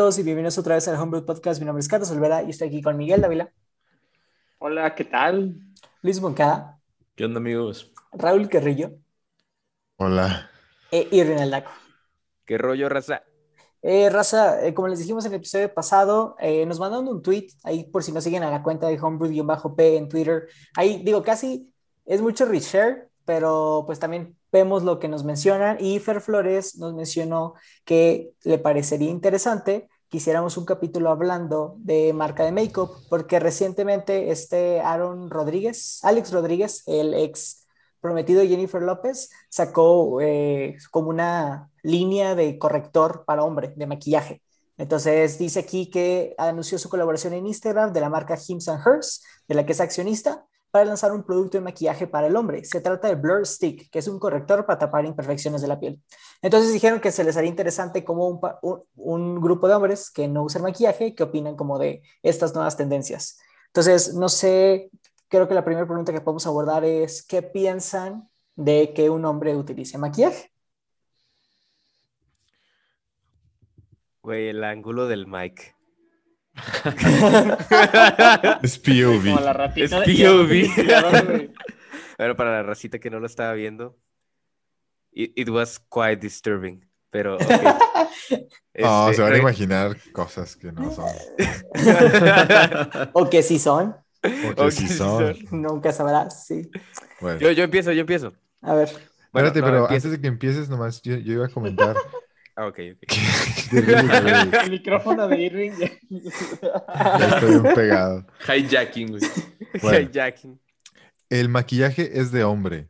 Todos y bienvenidos otra vez al Homebrew Podcast. Mi nombre es Carlos Olvera y estoy aquí con Miguel Dávila. Hola, ¿qué tal? Luis Moncada. ¿Qué onda, amigos? Raúl Carrillo. Hola. E Irving Aldaco. ¿Qué rollo, raza? Eh, raza, eh, como les dijimos en el episodio pasado, eh, nos mandaron un tweet, ahí por si no siguen a la cuenta de Homebrew-P en Twitter. Ahí digo, casi es mucho reshare, pero pues también vemos lo que nos mencionan y Fer Flores nos mencionó que le parecería interesante que hiciéramos un capítulo hablando de marca de make-up, porque recientemente este Aaron Rodríguez, Alex Rodríguez, el ex prometido Jennifer López, sacó eh, como una línea de corrector para hombre, de maquillaje. Entonces dice aquí que anunció su colaboración en Instagram de la marca Hims and Hers, de la que es accionista, para lanzar un producto de maquillaje para el hombre. Se trata de Blur Stick, que es un corrector para tapar imperfecciones de la piel. Entonces dijeron que se les haría interesante como un, grupo de hombres que no usan maquillaje, que opinan como de estas nuevas tendencias. Entonces, no sé, creo que la primera pregunta que podemos abordar es, ¿qué piensan de que un hombre utilice maquillaje? Güey, el ángulo del mic. es POV. Como la ratita es POV. bueno, para la racita que no lo estaba viendo, it, was quite disturbing. Pero. Okay. No, se van a imaginar cosas que no son. o que sí son. O que sí son. Nunca sabrás, sí. Bueno. Yo, yo empiezo, yo empiezo. A ver. Bueno, Espérate, pero antes de que empieces, nomás yo, yo iba a comentar. Ah, ok, ok. El micrófono de Irving. ya estoy un pegado. Hijacking, güey. Hijacking. El maquillaje es de hombre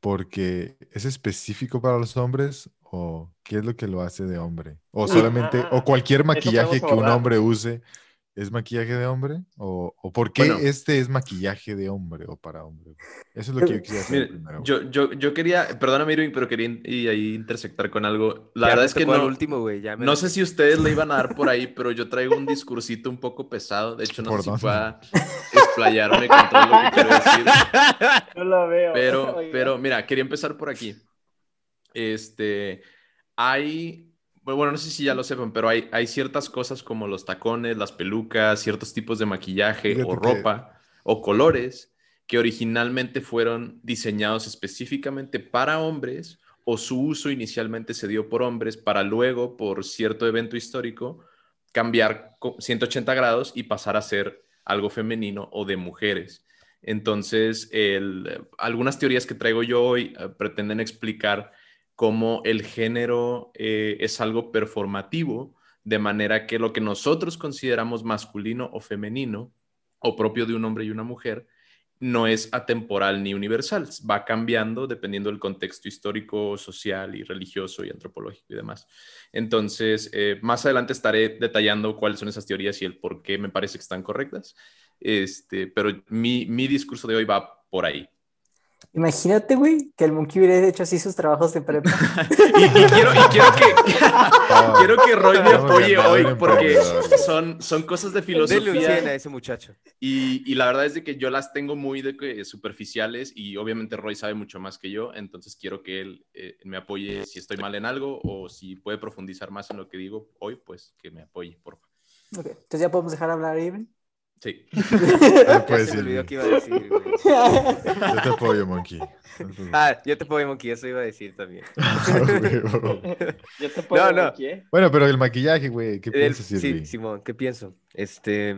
porque es específico para los hombres o qué es lo que lo hace de hombre? O solamente, o cualquier maquillaje que un hombre use ¿Es maquillaje de hombre? ¿O, o por qué este es maquillaje de hombre o para hombre? Eso es lo que yo quería hacer primero. Yo, yo, yo, quería, perdóname Irving, pero quería y ahí intersectar con algo. La verdad es que no, último, güey, no sé si ustedes le iban a dar por ahí, pero yo traigo un discursito un poco pesado. De hecho, no sé si pueda explayarme con todo lo que quiero decir. No lo veo. Pero, pero mira, quería empezar por aquí. Este, hay bueno, no sé si ya lo sepan, pero hay, hay ciertas cosas como los tacones, las pelucas, ciertos tipos de maquillaje o ropa o colores que originalmente fueron diseñados específicamente para hombres o su uso inicialmente se dio por hombres para luego, por cierto evento histórico, cambiar 180 grados y pasar a ser algo femenino o de mujeres. Entonces, algunas teorías que traigo yo hoy eh, pretenden explicar cómo el género eh, es algo performativo, de manera que lo que nosotros consideramos masculino o femenino, o propio de un hombre y una mujer, no es atemporal ni universal, va cambiando dependiendo del contexto histórico, social y religioso y antropológico y demás. Entonces, eh, más adelante estaré detallando cuáles son esas teorías y el por qué me parece que están correctas, este, pero mi, mi discurso de hoy va por ahí. Imagínate, güey, que el Monkey hubiera hecho así sus trabajos de prepa. y, quiero, que, quiero que Roy me apoye hoy porque son, son cosas de filosofía. a ese muchacho. Y, la verdad es de que yo las tengo muy de superficiales y obviamente Roy sabe mucho más que yo, entonces quiero que él eh, me apoye si estoy mal en algo o si puede profundizar más en lo que digo hoy, pues que me apoye, por favor. Ok, entonces ya podemos dejar hablar a Irving. Sí. puedes decir. que iba a decir, Yo te apoyo, Monkey. Ah, yo te apoyo, Monkey, eso iba a decir también. yo te apoyo, no, no. Monkey, ¿eh? Bueno, pero el maquillaje, güey, ¿qué piensas, Sí, Simón, ¿qué pienso? Este...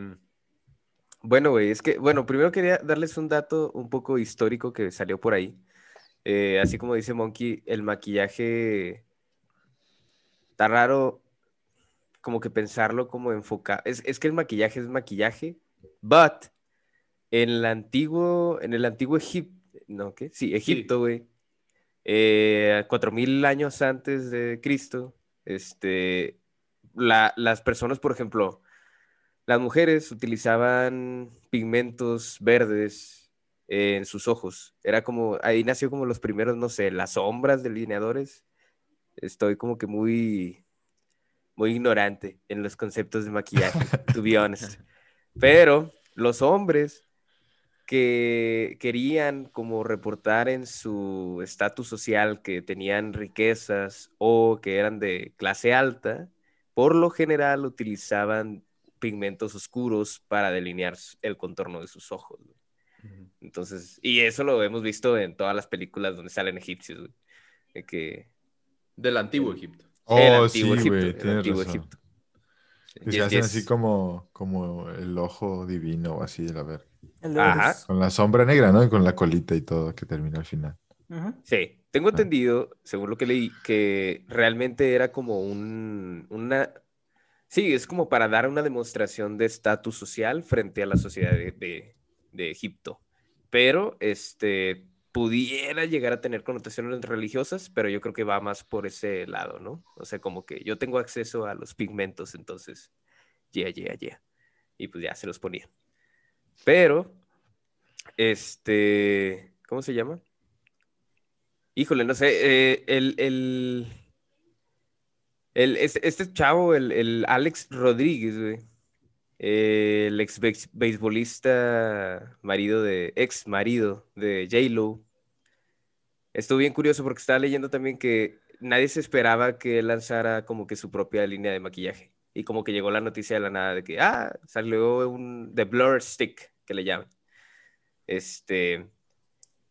Bueno, güey, es que, bueno, primero quería darles un dato un poco histórico que salió por ahí. Eh, así como dice Monkey, el maquillaje está raro como que pensarlo como enfocado. Es, es que el maquillaje es maquillaje, But en el antiguo, en el antiguo Egipto, ¿no? ¿Qué? Sí, Egipto, güey. Eh, cuatro mil años antes de Cristo, este, las personas, por ejemplo, las mujeres utilizaban pigmentos verdes en sus ojos. Era como, ahí nació como los primeros, no sé, las sombras delineadores. Estoy como que muy, muy ignorante en los conceptos de maquillaje, to be honest. Pero los hombres que querían como reportar en su estatus social que tenían riquezas o que eran de clase alta, por lo general utilizaban pigmentos oscuros para delinear el contorno de sus ojos. Entonces, y eso lo hemos visto en todas las películas donde salen egipcios, que... Del antiguo Egipto. Oh, sí, güey, tienes razón. Que se hacen así como, como el ojo divino o así, a ver. Ajá. Con la sombra negra, ¿no? Y con la colita y todo que termina al final. Sí, tengo ah. entendido, según lo que leí, que realmente era como un, una... Sí, es como para dar una demostración de estatus social frente a la sociedad de, de Egipto. Pero, este, pudiera llegar a tener connotaciones religiosas, pero yo creo que va más por ese lado, ¿no? O sea, como que yo tengo acceso a los pigmentos, entonces, yeah, yeah, yeah. Y pues ya se los ponía. Pero, este, ¿cómo se llama? Híjole, no sé, eh, el, el, el, este, chavo, el, el Alex Rodríguez, güey, el ex beisbolista, marido de, ex marido de J-Lo. Estuvo bien curioso porque estaba leyendo también que nadie se esperaba que lanzara como que su propia línea de maquillaje. Y como que llegó la noticia de la nada de que, ah, salió un The Blur Stick, que le llaman. Este,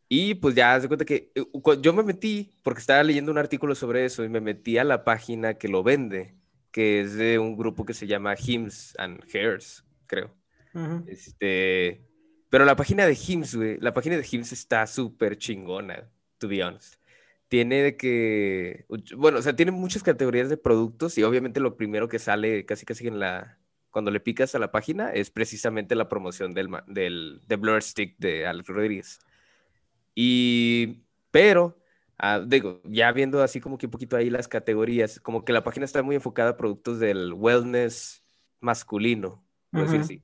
y pues ya se cuenta que eh, yo me metí, porque estaba leyendo un artículo sobre eso, y me metí a la página que lo vende que es de un grupo que se llama Hymns and Hairs, creo. Este, pero la página de Hymns, güey, la página de Hymns está súper chingona, to be honest. Tiene de que, bueno, o sea, tiene muchas categorías de productos y obviamente lo primero que sale casi casi en la, cuando le picas a la página es precisamente la promoción del, del de Blur Stick de Alex Rodríguez. Y, pero Ah, digo, ya viendo así como que un poquito ahí las categorías, como que la página está muy enfocada a productos del wellness masculino, por decir así.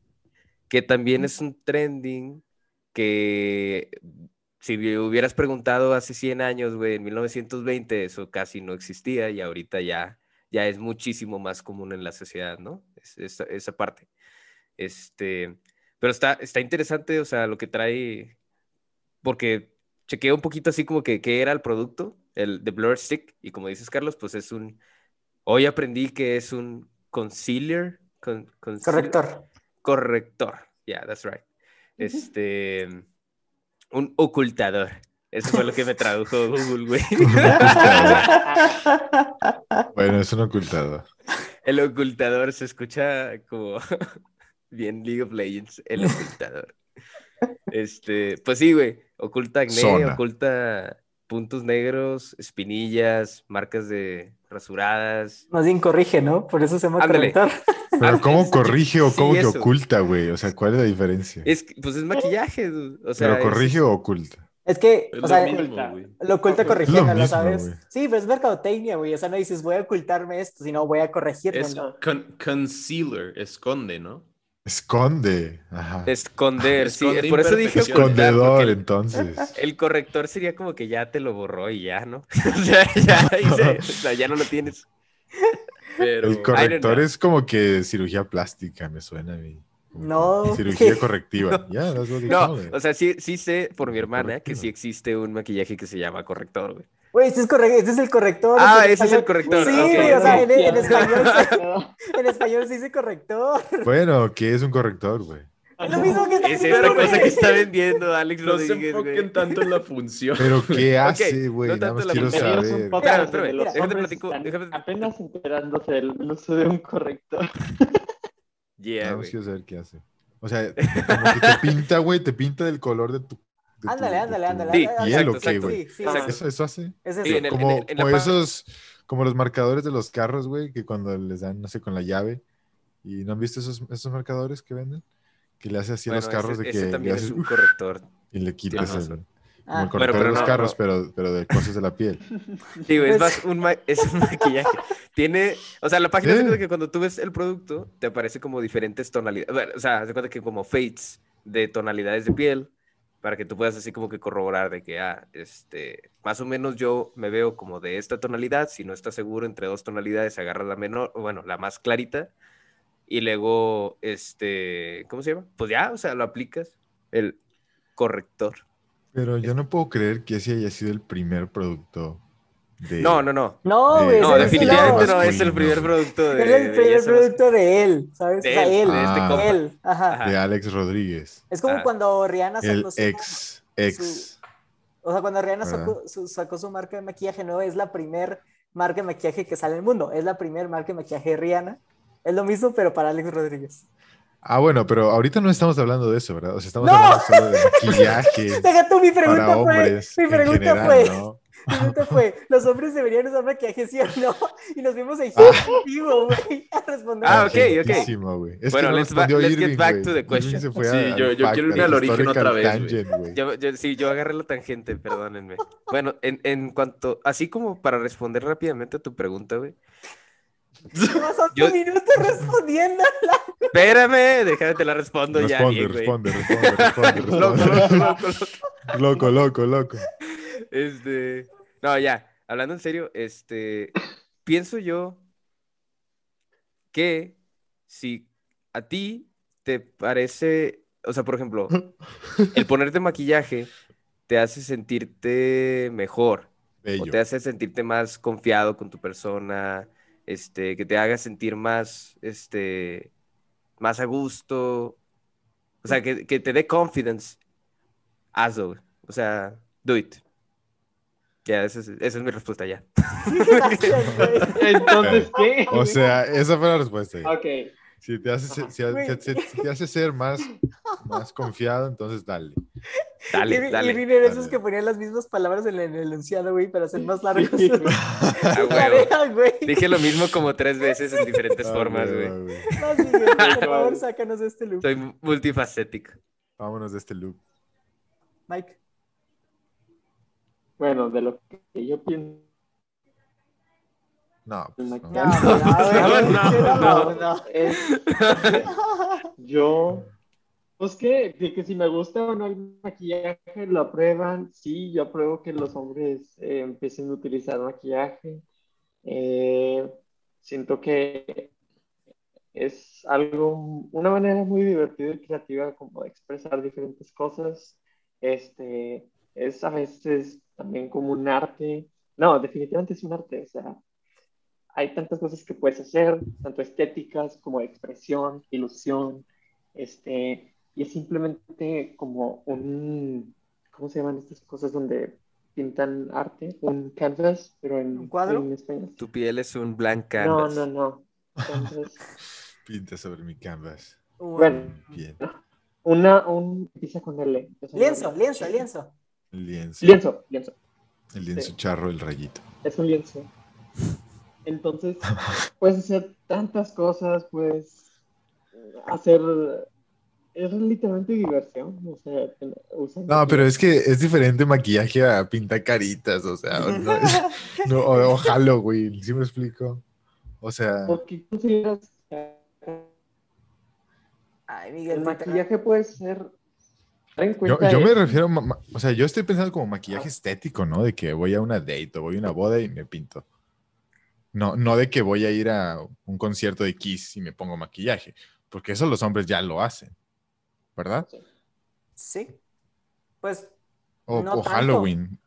Que también es un trending que si hubieras preguntado hace 100 años, güey, en 1920, eso casi no existía y ahorita ya, ya es muchísimo más común en la sociedad, ¿no? esa, esa parte. Este, pero está, está interesante, o sea, lo que trae, porque chequeé un poquito así como que qué era el producto, el de Blur Stick, y como dices, Carlos, pues es un, hoy aprendí que es un concealer, corrector. Corrector, yeah, that's right. Este, un ocultador. Eso fue lo que me tradujo Google, güey. bueno, es un ocultador. El ocultador se escucha como bien League of Legends, el ocultador. Este, pues sí, güey. Oculta acné, oculta puntos negros, espinillas, marcas de rasuradas. Más bien corrige, ¿no? Por eso se llama corrector. Pero ¿cómo corrige o cómo te oculta, güey? O sea, ¿cuál es la diferencia? Es, pues es maquillaje, o sea, ¿Pero corrige o oculta? Es que, o sea, lo oculta corrigiendo, ¿lo sabes? Sí, pero es mercadotecnia, güey. O sea, no dices voy a ocultarme esto, sino voy a corregirlo. Es concealer, esconde, ¿no? Esconde. Ajá. Esconder, sí. Por eso dije escondedor, entonces. El corrector sería como que ya te lo borró y ya, ¿no? o, sea, ya, o sea, ya no lo tienes. Pero... El corrector es como que cirugía plástica, me suena a mí. No. Cirugía correctiva. Ya, no, o sea, sí, sí sé por mi hermana que sí existe un maquillaje que se llama corrector, güey. Güey, este es, correcto, este es el corrector. Ah, ese es el corrector. Sí, o sea, en, español, se, en español se dice corrector. Bueno, ¿qué es un corrector, güey? Es lo mismo que Es esta cosa que está vendiendo Alex No se enfoquen tanto en la función. Pero ¿qué hace, güey? Okay, no Nada más quiero saber. Espérame, espérame. Déjate platico. Apenas enterándose del uso de un corrector. Yeah, Nada más quiero saber qué hace. O sea, como que te pinta, güey, te pinta del color de tu Ándale, ándale, ándale. Sí, hielo. ¿Eso, ¿Eso, hace? Es como, como esos, como los marcadores de los carros, güey, que cuando les dan, no sé, con la llave. ¿Y no han visto esos, esos marcadores que venden? Que le hace así a los carros de que. Ese también es un corrector. Y le quitas el. Como el corrector de los carros, pero, pero de cosas de la piel. Sí, güey, es más un, es un maquillaje. Tiene, o sea, la página cuenta que cuando tú ves el producto, te aparece como diferentes tonalidades. Bueno, o sea, se cuenta que como fades de tonalidades de piel para que tú puedas así como que corroborar de que, ah, este, más o menos yo me veo como de esta tonalidad, si no estás seguro entre dos tonalidades, agarra la menor, bueno, la más clarita, y luego, este, ¿cómo se llama? Pues ya, o sea, lo aplicas, el corrector. Pero yo no puedo creer que ese haya sido el primer producto de- No, no, no. No, güey. Definitivamente no, es el primer producto de. Es el primer producto de él, ¿sabes? De o sea, él, él. de este Ah. él, ajá. De Alex Rodríguez. Es como Ah. cuando Rihanna El sacó su, ex, ex. o sea, cuando Rihanna ¿Verdad? sacó su, sacó su marca de maquillaje, no es la primer marca de maquillaje que sale en el mundo, es la primer marca de maquillaje de Rihanna. Es lo mismo, pero para Alex Rodríguez. Ah, bueno, pero ahorita no estamos hablando de eso, ¿verdad? O sea, estamos ¡No! hablando solo de maquillaje Deja tú, mi pregunta para fue, hombres mi en pregunta general, fue, ¿no? mi pregunta fue, ¿los hombres deberían usar maquillaje, sí o no? Y nos vimos ahí contigo, güey, a responder. Ah, ok, ok. Es Bueno, no let's ba- let's get back güey. to the question. Sí, al yo- yo quiero irme al origen otra vez, güey. Yo, yo- sí, yo agarré la tangente, perdónenme. Bueno, en, en cuanto, así como para responder rápidamente a tu pregunta, güey. Yo- minutos respondiendo. Espérame, déjame te la respondo ya Responde, bien, responde, responde, responde, Loco, responde. loco, loco, loco. Loco, loco, loco. Este, no, ya, hablando en serio, este, pienso yo que si a ti te parece, o sea, por ejemplo, el ponerte maquillaje te hace sentirte mejor, o te hace sentirte más confiado con tu persona, este, que te haga sentir más, este, más a gusto, o sea, que, que te dé confidence, hazlo, o sea, do it. Ya, esa es, esa es mi respuesta ya. Entonces, ¿qué? O sea, esa fue la respuesta. güey. Ok. Si te hace, ser- si, Güey. si- si te hace ser más, más confiado, entonces dale. Dale, y, y dale. Vini era esos que ponían las mismas palabras en el enunciado, güey, para hacer más largos. Sí. A huevo. Tarea, güey. Dije lo mismo como tres veces en diferentes Ah, formas, güey, güey. güey. No, Miguel, por favor, sácanos de este loop. Soy multifacético. Vámonos de este loop. Mike. Bueno, de lo que yo pienso. No, pues, no. No, No, yo, pues que, de que si me gusta o no el maquillaje, lo aprueban. Sí, yo apruebo que los hombres eh, empiecen a utilizar maquillaje. Eh, siento que es algo, una manera muy divertida y creativa como de expresar diferentes cosas. Este, es a veces también como un arte. No, definitivamente es un arte, o sea, hay tantas cosas que puedes hacer, tanto estéticas como de expresión, ilusión, este, y es simplemente como un, ¿cómo se llaman estas cosas donde pintan arte? Un canvas, pero en, ¿Un cuadro? en español. Tu piel es un blank No, canvas. no, no. Canvas. Pinta sobre mi canvas. Bueno, Bien. una, un, empieza con L. Lienzo, lienzo, lienzo. El lienzo. Lienzo, lienzo. El lienzo Sí. charro, el rayito. Es un lienzo. Entonces, puedes hacer tantas cosas, puedes hacer... Es literalmente diversión, o sea, No, pero es que es diferente maquillaje a pintar caritas, o sea, no, es- no, o, o Halloween, ¿sí me explico? O sea, ¿Por qué consideras Ay, el Miguel, maquillaje puede ser... en yo, cuenta yo me refiero, o sea, yo estoy pensando como maquillaje estético, ¿no? De que voy a una date o voy a una boda y me pinto. No, no de que voy a ir a un concierto de Kiss y me pongo maquillaje, porque eso los hombres ya lo hacen, ¿verdad? Sí. Pues, O, No o. Halloween.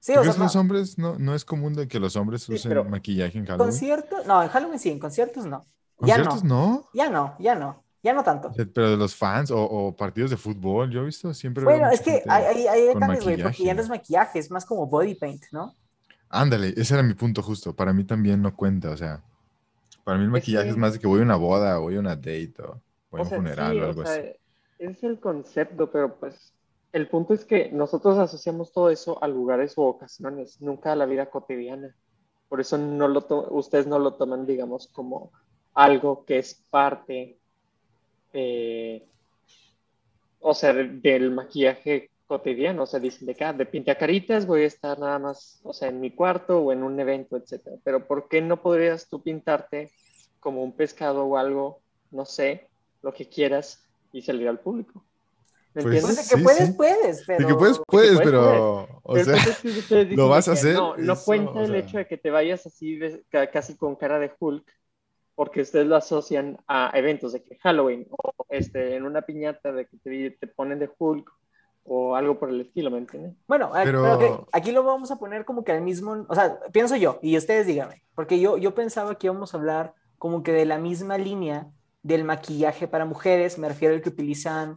sí, ¿Tú o sea, los hombres no, no es común de que los hombres Sí, usen maquillaje en Halloween? conciertos, no, en Halloween sí, en conciertos no. Ya ¿Conciertos no, no? ya no, ya no, ya no tanto. O Pero de los fans o, o partidos de fútbol, yo he visto siempre. Bueno, es que hay, hay, cambios, güey, porque ya no es maquillaje, es más como body paint, ¿no? Ándale, ese era mi punto justo. Para mí también no cuenta, o sea, para mí el Es maquillaje que- es más de que voy a una boda, o voy a una date o voy a O un sea, funeral sí, o o algo sea, así. Es el concepto, pero pues el punto es que nosotros asociamos todo eso a lugares o ocasiones, nunca a la vida cotidiana. Por eso no lo ustedes no lo toman, digamos, como algo que es parte, eh, o sea, de- del maquillaje cotidiano. O sea, dicen de acá, de pintacaritas voy a estar nada más, o sea, en mi cuarto o en un evento, etcétera. Pero ¿por qué no podrías tú pintarte como un pescado o algo, no sé, lo que quieras y salir al público? ¿Me Pues, entiendes? de que Sí, puedes, sí. puedes, pero... De que puedes, puedes, puedes, pero, o Pero el sea, punto es que ustedes dicen lo vas a que hacer, No, no eso, cuenta o el sea. hecho de que te vayas así de- ca- casi con cara de Hulk, porque ustedes lo asocian a eventos de que Halloween o este, en una piñata de que te, te ponen de Hulk o algo por el estilo, ¿me entiendes? Bueno, pero... aquí lo vamos a poner como que al mismo, o sea, pienso yo, y ustedes díganme, porque yo, yo pensaba que íbamos a hablar como que de la misma línea del maquillaje para mujeres, me refiero al que utilizan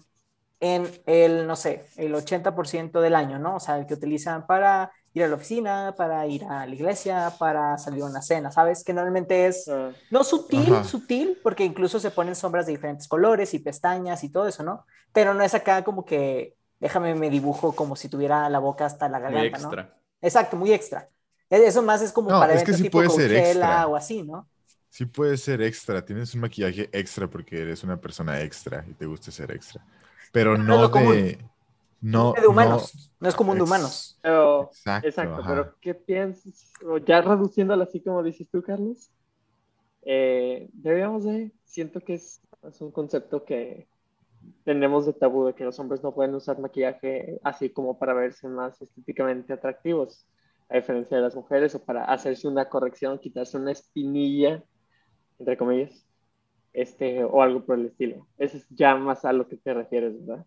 en el, no sé, el 80% del año, ¿no? O sea, el que utilizan para ir a la oficina, para ir a la iglesia, para salir a una cena, ¿sabes? Que normalmente es ah. no sutil, sutil, porque incluso se ponen sombras de diferentes colores y pestañas y todo eso, ¿no? Pero no es acá como que déjame me dibujo como si tuviera la boca hasta la garganta, muy extra. ¿no? Exacto, muy extra. E, eso más es como para es que sí puede ser extra. o así, ¿no? Sí puede ser extra, tienes un maquillaje extra porque eres una persona extra y te gusta ser extra. Pero no, de... No, de humanos, no, es común de humanos. exacto, pero ¿qué piensas? Ya reduciéndolo así como dices tú, Carlos, eh, deberíamos de, siento que es, es, un concepto que tenemos de tabú de que los hombres no pueden usar maquillaje así como para verse más estéticamente atractivos, a diferencia de las mujeres, o para hacerse una corrección, quitarse una espinilla, entre comillas, este, o algo por el estilo. Eso es ya más a lo que te refieres, ¿verdad?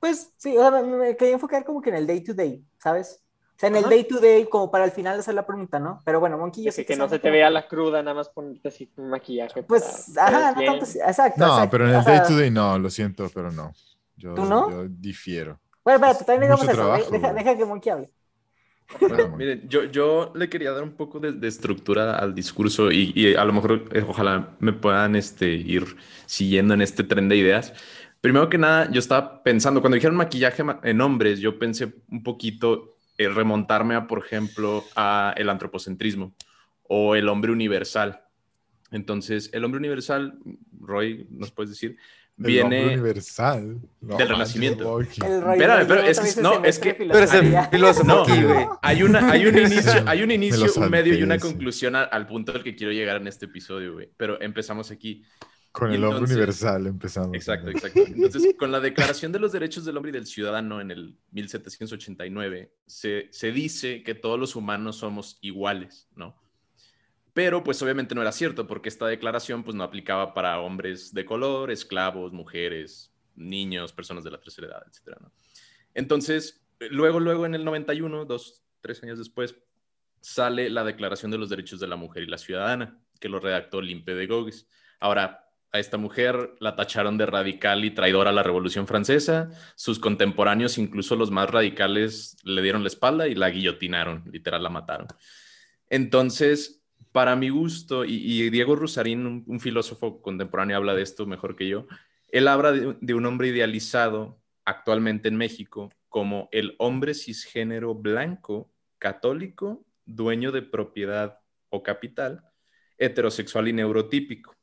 Pues sí, o sea, me, quería enfocar como que en el day to day, ¿sabes? O sea, en el day to day, como para al final hacer la pregunta, ¿no? Pero bueno, Monkey, yo sé que, no se te vea la cruda, nada más ponerte así un maquillaje. Pues, ajá, no tanto, exacto. No, pero en el day to day no, lo siento, pero no. Yo, ¿Tú no? Yo difiero. Bueno, espérate, también digamos eso. deja, deja, que Monkey hable. Bueno, miren, yo, yo le quería dar un poco de, de estructura al discurso y, y, a lo mejor eh, ojalá me puedan este, ir siguiendo en este tren de ideas. Primero que nada, yo estaba pensando, cuando dijeron maquillaje en hombres, yo pensé un poquito eh, remontarme a, por ejemplo, a el antropocentrismo o el hombre universal. Entonces, el hombre universal, Roy, ¿nos puedes decir? Viene el universal del renacimiento. Espérame, pero es, no, es que no, hay una hay un inicio, hay un inicio, un medio y una conclusión al, punto al que quiero llegar en este episodio, güey. Pero empezamos aquí. Con el hombre universal empezamos. Exacto, exacto. Entonces, con la Declaración de los Derechos del Hombre y del Ciudadano en el 1789, se, se dice que todos los humanos somos iguales, ¿no? Pero pues obviamente no era cierto, porque esta declaración pues no aplicaba para hombres de color, esclavos, mujeres, niños, personas de la tercera edad, etc. ¿no? Entonces, luego, luego en el 91, dos, tres años después, sale la Declaración de los Derechos de la Mujer y la Ciudadana, que lo redactó Limpe de Gogues. Ahora, a esta mujer la tacharon de radical y traidora a la Revolución Francesa. Sus contemporáneos, incluso los más radicales, le dieron la espalda y la guillotinaron, literal la mataron. Entonces, para mi gusto, y, Diego Rusarín, un, filósofo contemporáneo, habla de esto mejor que yo, él habla de, un hombre idealizado actualmente en México como el hombre cisgénero blanco, católico, dueño de propiedad o capital, heterosexual y neurotípico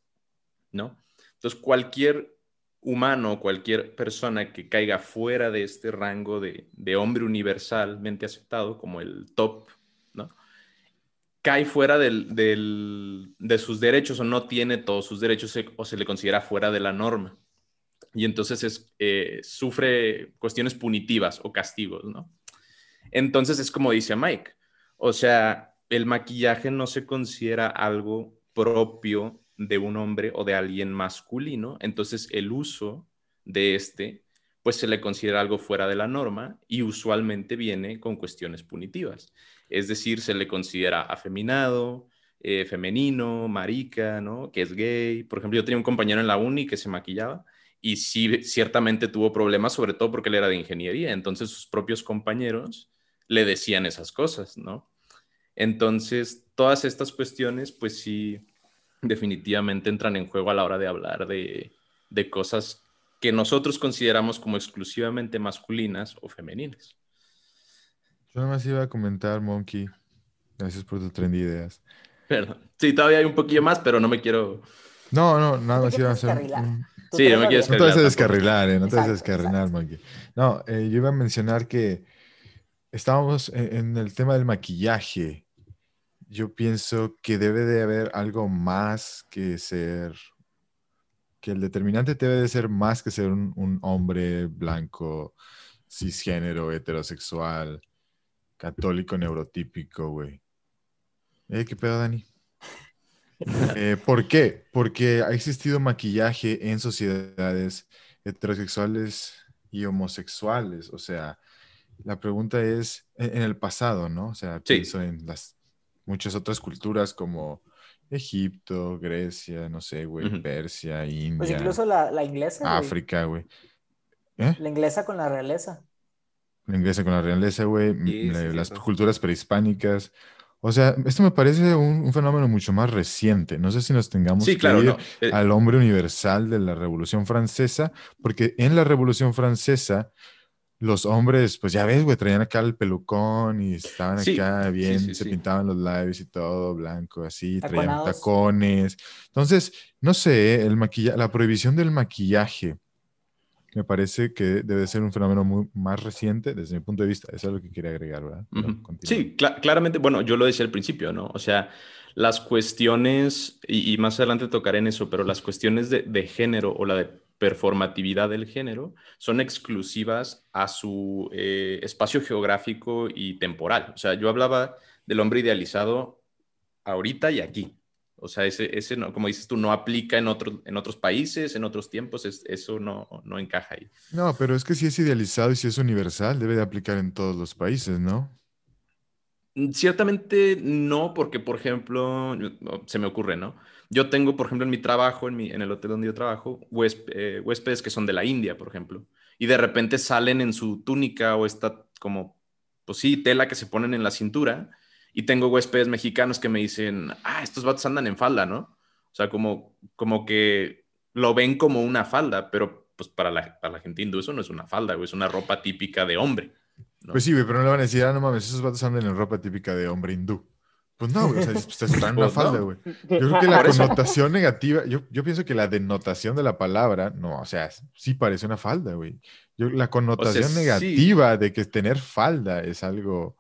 ¿no? Entonces, cualquier humano, cualquier persona que caiga fuera de este rango de, hombre universalmente aceptado, como el top, ¿no? Cae fuera de sus derechos o no tiene todos sus derechos o se le considera fuera de la norma. Y entonces eh, sufre cuestiones punitivas o castigos, ¿no? Entonces es como dice Mike, o sea, el maquillaje no se considera algo propio de un hombre o de alguien masculino, entonces el uso de este pues se le considera algo fuera de la norma y usualmente viene con cuestiones punitivas. Es decir, se le considera afeminado, eh, femenino, marica, ¿no? Que es gay. Por ejemplo, yo tenía un compañero en la uni que se maquillaba y sí, ciertamente tuvo problemas, sobre todo porque él era de ingeniería. Entonces sus propios compañeros le decían esas cosas, ¿no? Entonces, todas estas cuestiones, pues sí, definitivamente entran en juego a la hora de hablar de, cosas que nosotros consideramos como exclusivamente masculinas o femeninas. Yo nada más iba a comentar, Monkey. Gracias por tu tren de ideas. Perdón. Sí, todavía hay un poquillo más, pero no me quiero. No, no, nada más iba a hacer. Sí, no me quiero descarrilar. No te vas a descarrilar, ¿eh? No te vas a descarrilar, Monkey. No, eh, yo iba a mencionar que estábamos en el tema del maquillaje yo pienso que debe de haber algo más que ser, que el determinante debe de ser más que ser un, hombre blanco, cisgénero, heterosexual, católico, neurotípico, güey. Eh, ¿Qué pedo, Dani? Eh, ¿Por qué? Porque ha existido maquillaje en sociedades heterosexuales y homosexuales. O sea, la pregunta es, en, el pasado, ¿no? O sea, pienso en las muchas otras culturas como Egipto, Grecia, no sé, güey, Persia, India. Pues incluso la, la inglesa. África, güey. ¿Eh? La inglesa con la realeza. La inglesa con la realeza, güey. las culturas prehispánicas. O sea, esto me parece un, fenómeno mucho más reciente. No sé si nos tengamos que ir eh, al hombre universal de la Revolución Francesa, porque en la Revolución Francesa los hombres, pues ya ves, güey, traían acá el pelucón y estaban acá bien, se pintaban los labios y todo blanco, así, traían tacones. Entonces, no sé, el maquillaje, la prohibición del maquillaje me parece que debe ser un fenómeno muy más reciente desde mi punto de vista. Eso es lo que quería agregar, ¿verdad? Sí, claramente, bueno, yo lo decía al principio, ¿no? O sea, las cuestiones, y, más adelante tocaré en eso, pero las cuestiones de, de género o la de performatividad del género son exclusivas a su eh, espacio geográfico y temporal. O sea, yo hablaba del hombre idealizado ahorita y aquí. O sea, ese, ese no, como dices tú, no aplica en, otro, en otros países, en otros tiempos, eso no, no encaja ahí. No, pero es que si es idealizado y si es universal, debe de aplicar en todos los países, ¿no? Mm, ciertamente no, porque, por ejemplo, se me ocurre, ¿no? Yo tengo, por ejemplo, en mi trabajo, en, mi, en el hotel donde yo trabajo, eh, huéspedes que son de la India, por ejemplo, y de repente salen en su túnica o esta como, pues sí, tela que se ponen en la cintura, y tengo huéspedes mexicanos que me dicen, ah, estos vatos andan en falda, ¿no? O sea, como, como que lo ven como una falda, pero pues para la, para la gente hindú eso no es una falda, es una ropa típica de hombre. Pues sí, pero no le van a decir, ah, no mames, esos vatos andan en ropa típica de hombre hindú. Pues no, o sea, pues está en una pues falda, güey. Yo creo que la connotación negativa, yo, yo, pienso que la denotación de la palabra, no, o sea, sí parece una falda, güey. Yo, la connotación negativa de que tener falda es algo,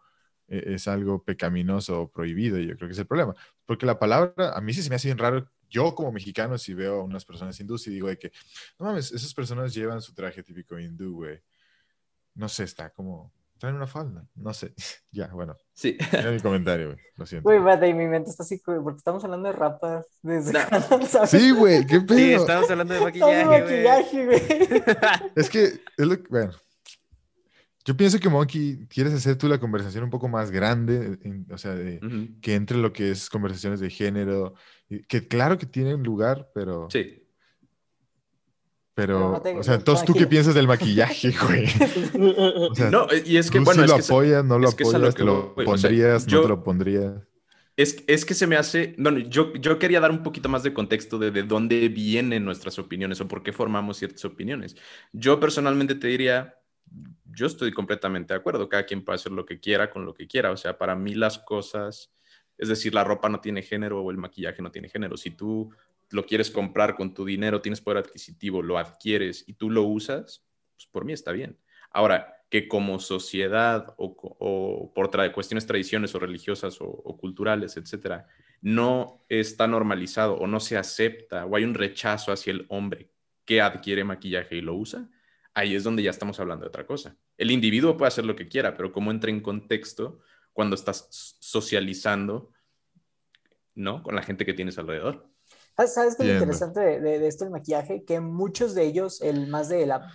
e, es algo pecaminoso o prohibido, yo creo que es el problema. Porque la palabra, a mí sí se me hace bien raro, yo como mexicano, si veo a unas personas hindúes y digo de que, no mames, esas personas llevan su traje típico hindú, güey. No sé, está como, traen una falda. No sé. ya, bueno. Sí. Era mi comentario, güey. Lo siento. Güey, vete, y mi mente está así, güey, porque estamos hablando de rapas. Sí, güey, qué pedo. Sí, estamos hablando de maquillaje, güey. maquillaje, güey. es que, es lo que, bueno. Yo pienso que Monkey, quieres hacer tú la conversación un poco más grande, o sea, de, que entre lo que es conversaciones de género, que claro que tienen lugar, pero... Sí pero, o sea, entonces, ¿tú qué piensas del maquillaje, güey? O sea, no, y es que, bueno, lo apoyas, no lo apoyas, te lo pondrías, no te lo pondrías. Es, es, que se me hace, bueno, yo, yo quería dar un poquito más de contexto de, de dónde vienen nuestras opiniones o por qué formamos ciertas opiniones. Yo personalmente te diría, yo estoy completamente de acuerdo, cada quien puede hacer lo que quiera con lo que quiera, o sea, para mí las cosas, es decir, la ropa no tiene género o el maquillaje no tiene género. Si tú lo quieres comprar con tu dinero, tienes poder adquisitivo, lo adquieres y tú lo usas, pues por mí está bien. Ahora, que como sociedad o, por cuestiones tradiciones o religiosas o, culturales, etcétera, no está normalizado o no se acepta o hay un rechazo hacia el hombre que adquiere maquillaje y lo usa, ahí es donde ya estamos hablando de otra cosa. El individuo puede hacer lo que quiera, pero cómo entra en contexto cuando estás socializando, ¿no? Con la gente que tienes alrededor. ¿Sabes qué es interesante de, esto del maquillaje? Que muchos de ellos, el más de la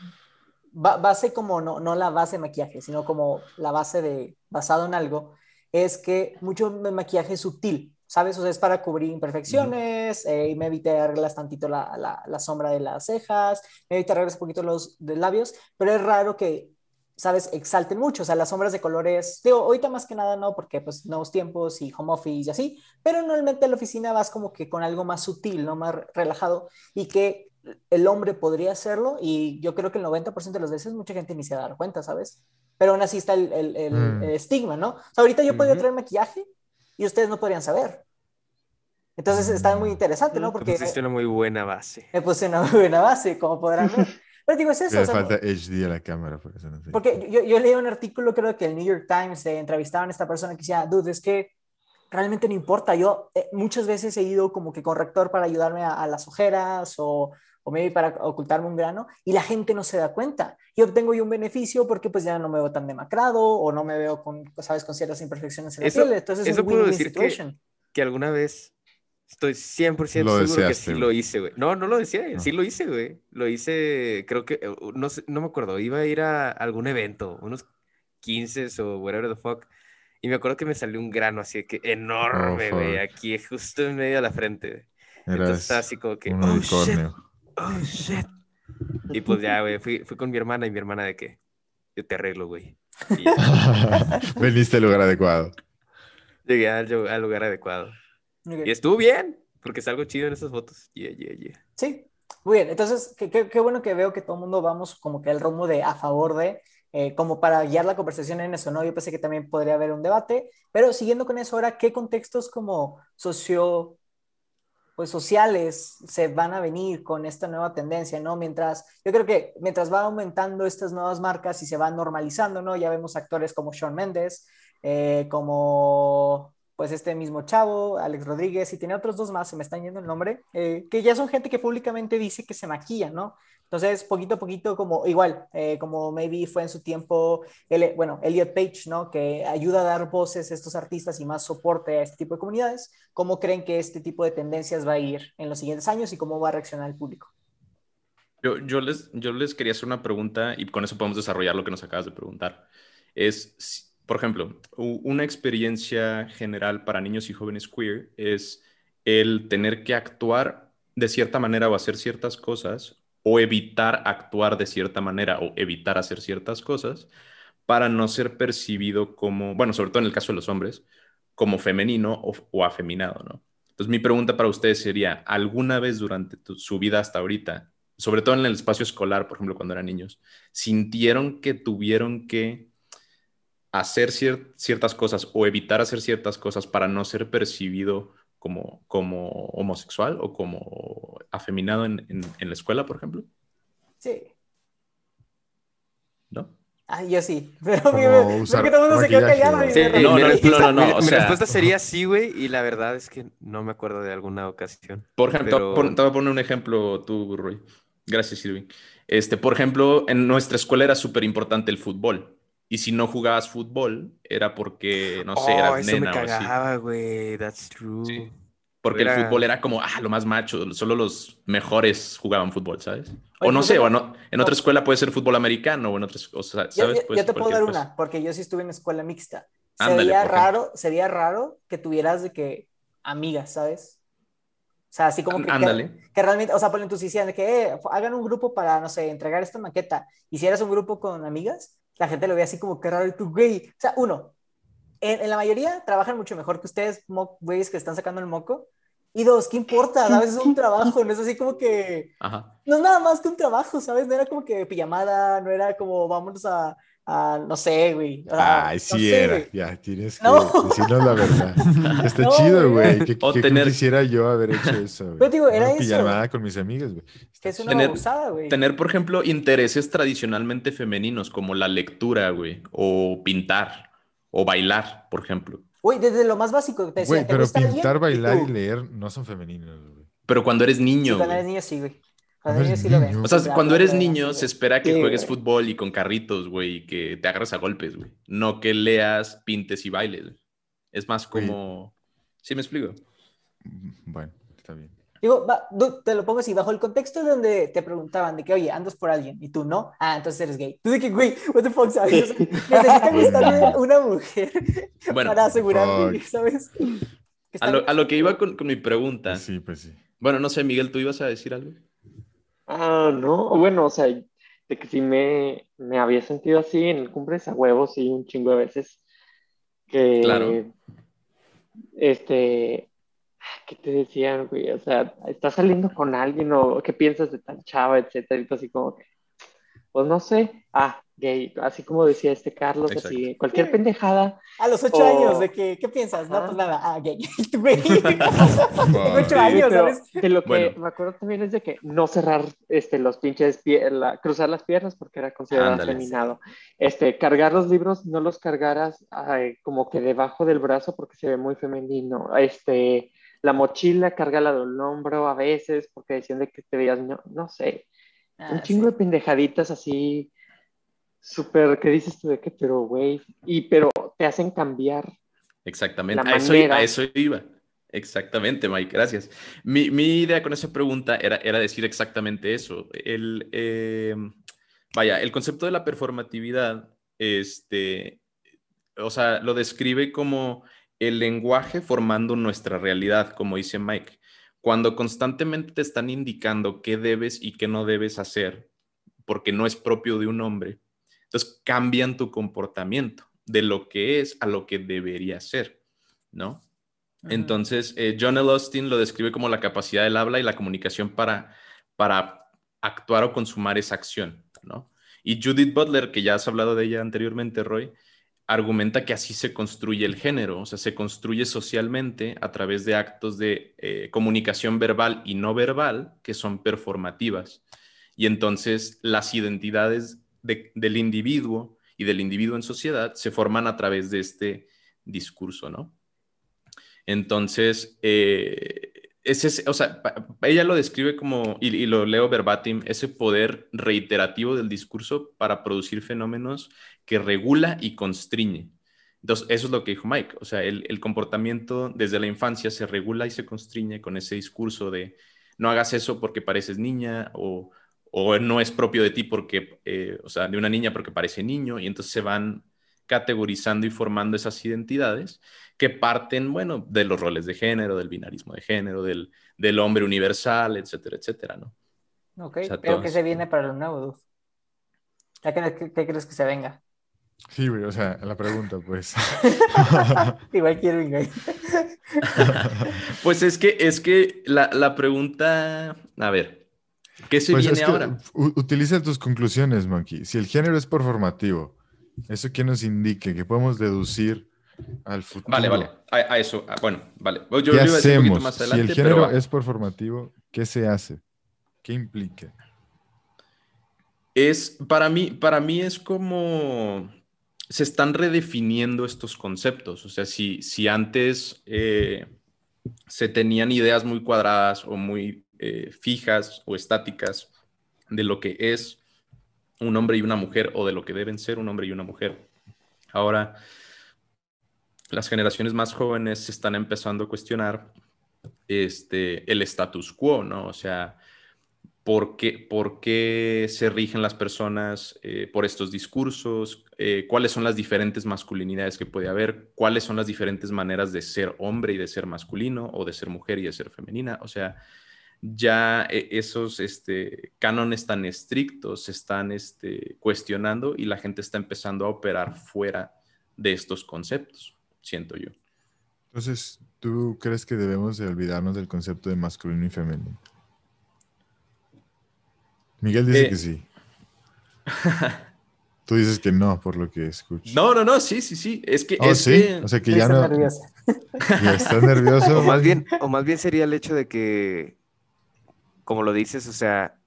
base como no, no la base de maquillaje, sino como la base de basado en algo, es que mucho de maquillaje es sutil, ¿sabes? O sea, es para cubrir imperfecciones, eh, y me evita arreglas tantito la, la, la, sombra de las cejas, me evita arreglas un poquito los de labios, pero es raro que ¿sabes? Exalten mucho, o sea, las sombras de colores, digo, ahorita más que nada no, porque pues nuevos tiempos y home office y así, pero normalmente en la oficina vas como que con algo más sutil, ¿no? Más relajado y que el hombre podría hacerlo y yo creo que el 90% de las veces mucha gente ni se da cuenta, ¿sabes? Pero aún así está el, el, mm. estigma, ¿no? O sea, ahorita yo podría traer maquillaje y ustedes no podrían saber. Entonces está muy interesante, ¿no? Porque... Pusiste una muy buena base. Me puse una muy buena base, como podrán ver. Pero digo, es eso. Le falta HD a la cámara, por eso no sé. Porque yo, yo leí un artículo, creo que el New York Times, eh, entrevistaban a esta persona que decía, dude, es que realmente no importa. Yo eh, muchas veces he ido como que corrector para ayudarme a, las ojeras o, o maybe para ocultarme un grano y la gente no se da cuenta. Y obtengo yo un beneficio porque pues ya no me veo tan demacrado o no me veo con, sabes, con ciertas imperfecciones en la piel. Entonces eso puedo decir que, que alguna vez Estoy 100% Lo seguro que sí lo hice, güey. No, no lo decía, No. sí lo hice, güey. Lo hice, creo que, eh, no sé, no me acuerdo, iba a ir a algún evento, unos 15 o whatever the fuck. Y me acuerdo que me salió un grano así que enorme, güey, Oh, aquí justo en medio de la frente. Entonces estaba así como que, oh shit, oh shit. Y pues ya, güey, fui, fui con mi hermana y mi hermana de que yo te arreglo, güey. Veniste al lugar adecuado. llegué al lugar adecuado. Y estuvo bien, porque salgo chido en esas fotos. Yeah, yeah, yeah. Sí, muy bien. Entonces, qué, qué- qué bueno que veo que todo el mundo vamos como que al rumbo de a favor de, eh, como para guiar la conversación en eso, ¿no? Yo pensé que también podría haber un debate, pero siguiendo con eso ahora, ¿qué contextos como socio, pues sociales se van a venir con esta nueva tendencia, ¿no? Mientras, yo creo que mientras va aumentando estas nuevas marcas y se van normalizando, ¿no? Ya vemos actores como Shawn Mendes, eh, como pues este mismo chavo, Alex Rodríguez, y tiene otros dos más, se me están yendo el nombre, eh, que ya son gente que públicamente dice que se maquilla, ¿no? Entonces, poquito a poquito, como igual, eh, como maybe fue en su tiempo, el, bueno, Elliot Page, ¿no? Que ayuda a dar voces a estos artistas y más soporte a este tipo de comunidades. ¿Cómo creen que este tipo de tendencias va a ir en los siguientes años y cómo va a reaccionar el público? Yo, yo, les, yo les quería hacer una pregunta y con eso podemos desarrollar lo que nos acabas de preguntar. Es, por ejemplo, una experiencia general para niños y jóvenes queer es el tener que actuar de cierta manera o hacer ciertas cosas o evitar actuar de cierta manera o evitar hacer ciertas cosas para no ser percibido como, bueno, sobre todo en el caso de los hombres, como femenino o, afeminado, ¿no? Entonces mi pregunta para ustedes sería, ¿alguna vez durante su vida hasta ahorita sobre todo en el espacio escolar, por ejemplo, cuando eran niños, sintieron que tuvieron que hacer cier- ciertas cosas o evitar hacer ciertas cosas para no ser percibido como, como homosexual o como afeminado en, en- en la escuela, por ejemplo? Sí. ¿No? Ah, yo sí. Pero mi- creo usar que todo el mundo se quedó callado. Sí. No, mi no, respuesta- no, no, mi- o mi sea- respuesta sería sí, güey, y la verdad es que no me acuerdo de alguna ocasión. Por ejemplo, Pero- te voy a pon- te voy a poner un ejemplo tú, Roy. Gracias, Irving. Este, por ejemplo, en nuestra escuela era súper importante el fútbol. Y si no jugabas fútbol, era porque, no sé, Oh, eras eso me nena o así. cagaba, güey. That's true. Sí. Porque Era- el fútbol era como, ah, lo más macho, solo los mejores jugaban fútbol, ¿sabes? O Oye, no pues, sé, o bueno, en, o- en otra escuela puede ser fútbol americano o en otras cosas, Yo, ¿sabes? yo- yo ser te puedo dar cosa. una, porque yo sí estuve en escuela mixta. Ándale, por ejemplo. raro, sería raro que tuvieras de que amigas, ¿sabes? O sea, así como que, que, Ándale. que realmente, o sea, ponen tus decían de que eh, hagan un grupo para, no sé, entregar esta maqueta. Y si un grupo con amigas, la gente lo ve así como que raro y tú, güey. O sea, uno, en, en la mayoría trabajan mucho mejor que ustedes, güeyes que están sacando el moco. Y dos, ¿qué importa? ¿Sabes? Es un trabajo, no es así como que Ajá. no es nada más que un trabajo, ¿sabes? No era como que pijamada, no era como vámonos a, a no sé, güey. Sea, Ay, no sí sé, era. güey. Ya, tienes que No. decirnos la verdad. Está No, chido, güey. güey. ¿Qué, O qué tener- quisiera yo haber hecho eso, güey? Pero digo, era Una eso. pijamada con mis amigas, güey. Que es una Tener- güey. Tener, por ejemplo, intereses tradicionalmente femeninos como la lectura, güey, o pintar, o bailar, por ejemplo. Güey, desde lo más básico, te decía, Güey, ¿te pero pintar, bailar y leer no son femeninos, güey. Pero cuando eres Sí, niño, cuando güey. eres niño, sí, güey. Cuando niño sí lo ven. O sea, Sí, cuando eres claro, niño sí, se espera que Sí, juegues güey. fútbol y con carritos, güey, y que te agarres a golpes, güey. No que leas, pintes y bailes. güey. Es más Güey. como... ¿Sí me explico? Mm, Bueno, está bien. Digo, va, te lo pongo así, bajo el contexto donde te preguntaban de que, oye, andas por alguien, y tú no, ah, entonces eres gay. Tú de que, güey, what the fuck, ¿sabes? O sea, necesita gustarme una mujer Bueno, para asegurarme, fuck. ¿sabes? A lo, a lo que iba con, con mi pregunta. Pues sí, pues sí. Bueno, no sé, Miguel, ¿tú ibas a decir algo? Ah, no, bueno, o sea, de que sí me, me había sentido así en el cumples a huevos, sí, un chingo de veces. Que, Claro. este, ¿qué te decían, güey? O sea, estás saliendo con alguien o qué piensas de tal chava, etcétera, y tú así como que, pues no sé, ah, gay, así como decía este Carlos, así, cualquier pendejada, A los ocho o- años, de que, ¿qué piensas? No, Ajá. pues nada, ah, gay. Tú, güey. Tengo ocho Sí, años, ¿sabes? de lo que Bueno. me acuerdo también es de que no cerrar este, los pinches pie- la- cruzar las piernas porque era considerado Ándale. afeminado. Este, cargar los libros, no los cargaras ay, como que debajo del brazo porque se ve muy femenino. Este, la mochila, cárgala del hombro a veces porque decían de que te veías, no, no sé, un Ah, chingo sí. de pendejaditas así, súper, ¿qué dices tú de qué? Pero, güey, y pero te hacen cambiar. Exactamente. La A eso, a eso iba. Exactamente, Mike, gracias. Mi, idea con esa pregunta era, era decir exactamente eso. El, eh, vaya, el concepto de la performatividad, este, o sea, lo describe como el lenguaje formando nuestra realidad, como dice Mike. Cuando constantemente te están indicando qué debes y qué no debes hacer, porque no es propio de un hombre, entonces cambian tu comportamiento de lo que es a lo que debería ser, ¿no? Entonces, eh, John L. Austin lo describe como la capacidad del habla y la comunicación para, para actuar o consumar esa acción, ¿no? Y Judith Butler, que ya has hablado de ella anteriormente, Roy, argumenta que así se construye el género, o sea, se construye socialmente a través de actos de eh, comunicación verbal y no verbal que son performativas. Y entonces las identidades del individuo y del individuo en sociedad se forman a través de este discurso, ¿no? Entonces, eh, ella lo describe como, y, lo leo verbatim, ese poder reiterativo del discurso para producir fenómenos que regula y constriñe. Entonces, eso es lo que dijo Mike, o sea, el, comportamiento desde la infancia se regula y se constriñe con ese discurso de no hagas eso porque pareces niña o, o no es propio de ti porque, eh, o sea, de una niña porque parece niño, y entonces se van categorizando y formando esas identidades que parten, bueno, de los roles de género, del binarismo de género, del, del hombre universal, etcétera, etcétera, ¿no? Ok, pero ¿qué se viene para lo nuevo, ¿Qué, qué, crees que se venga? Sí, güey, o sea, la pregunta, pues. Igual quiero güey. pues es que, es que la, la pregunta, a ver, ¿qué se pues viene ahora? Utiliza tus conclusiones, Monkey. Si el género es performativo, ¿eso qué nos indique? Que podemos deducir al futuro. Vale, vale. A, eso, bueno, vale. Yo, ¿Qué hacemos? Más adelante, si el género es performativo, ¿qué se hace? ¿Qué implica? Es, para mí, para mí es como se están redefiniendo estos conceptos. O sea, si, si antes eh, se tenían ideas muy cuadradas o muy eh, fijas o estáticas de lo que es un hombre y una mujer o de lo que deben ser un hombre y una mujer. Ahora, las generaciones más jóvenes se están empezando a cuestionar este, el status quo, ¿no? O sea, ¿por qué, por qué se rigen las personas eh, por estos discursos? Eh, ¿Cuáles son las diferentes masculinidades que puede haber? ¿Cuáles son las diferentes maneras de ser hombre y de ser masculino o de ser mujer y de ser femenina? O sea, ya eh, esos este, cánones tan estrictos se están este, cuestionando y la gente está empezando a operar fuera de estos conceptos siento yo. Entonces, ¿tú crees que debemos de olvidarnos del concepto de masculino y femenino? Miguel dice eh. que sí. Tú dices que no, por lo que escucho. No, no, no, sí, sí, sí. Es que. Oh, sí. O sea que ya no. Nervioso. Ya estás nervioso. O más, bien, o más bien sería el hecho de que, como lo dices, o sea,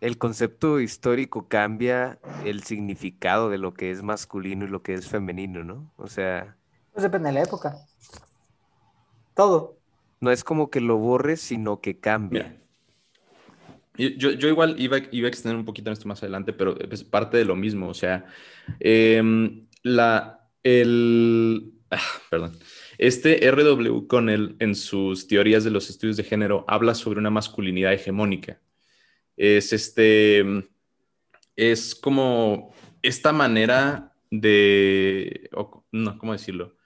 el concepto histórico cambia el significado de lo que es masculino y lo que es femenino, ¿no? O sea, pues depende de la época. Todo. No es como que lo borres, sino que cambia. Yo, yo, igual iba, iba, a extender un poquito esto más adelante, pero es parte de lo mismo. O sea, em, la, el, ah, perdón. Este R.W. Connell, en sus teorías de los estudios de género, habla sobre una masculinidad hegemónica. Es este, es como esta manera de, no, ¿cómo decirlo?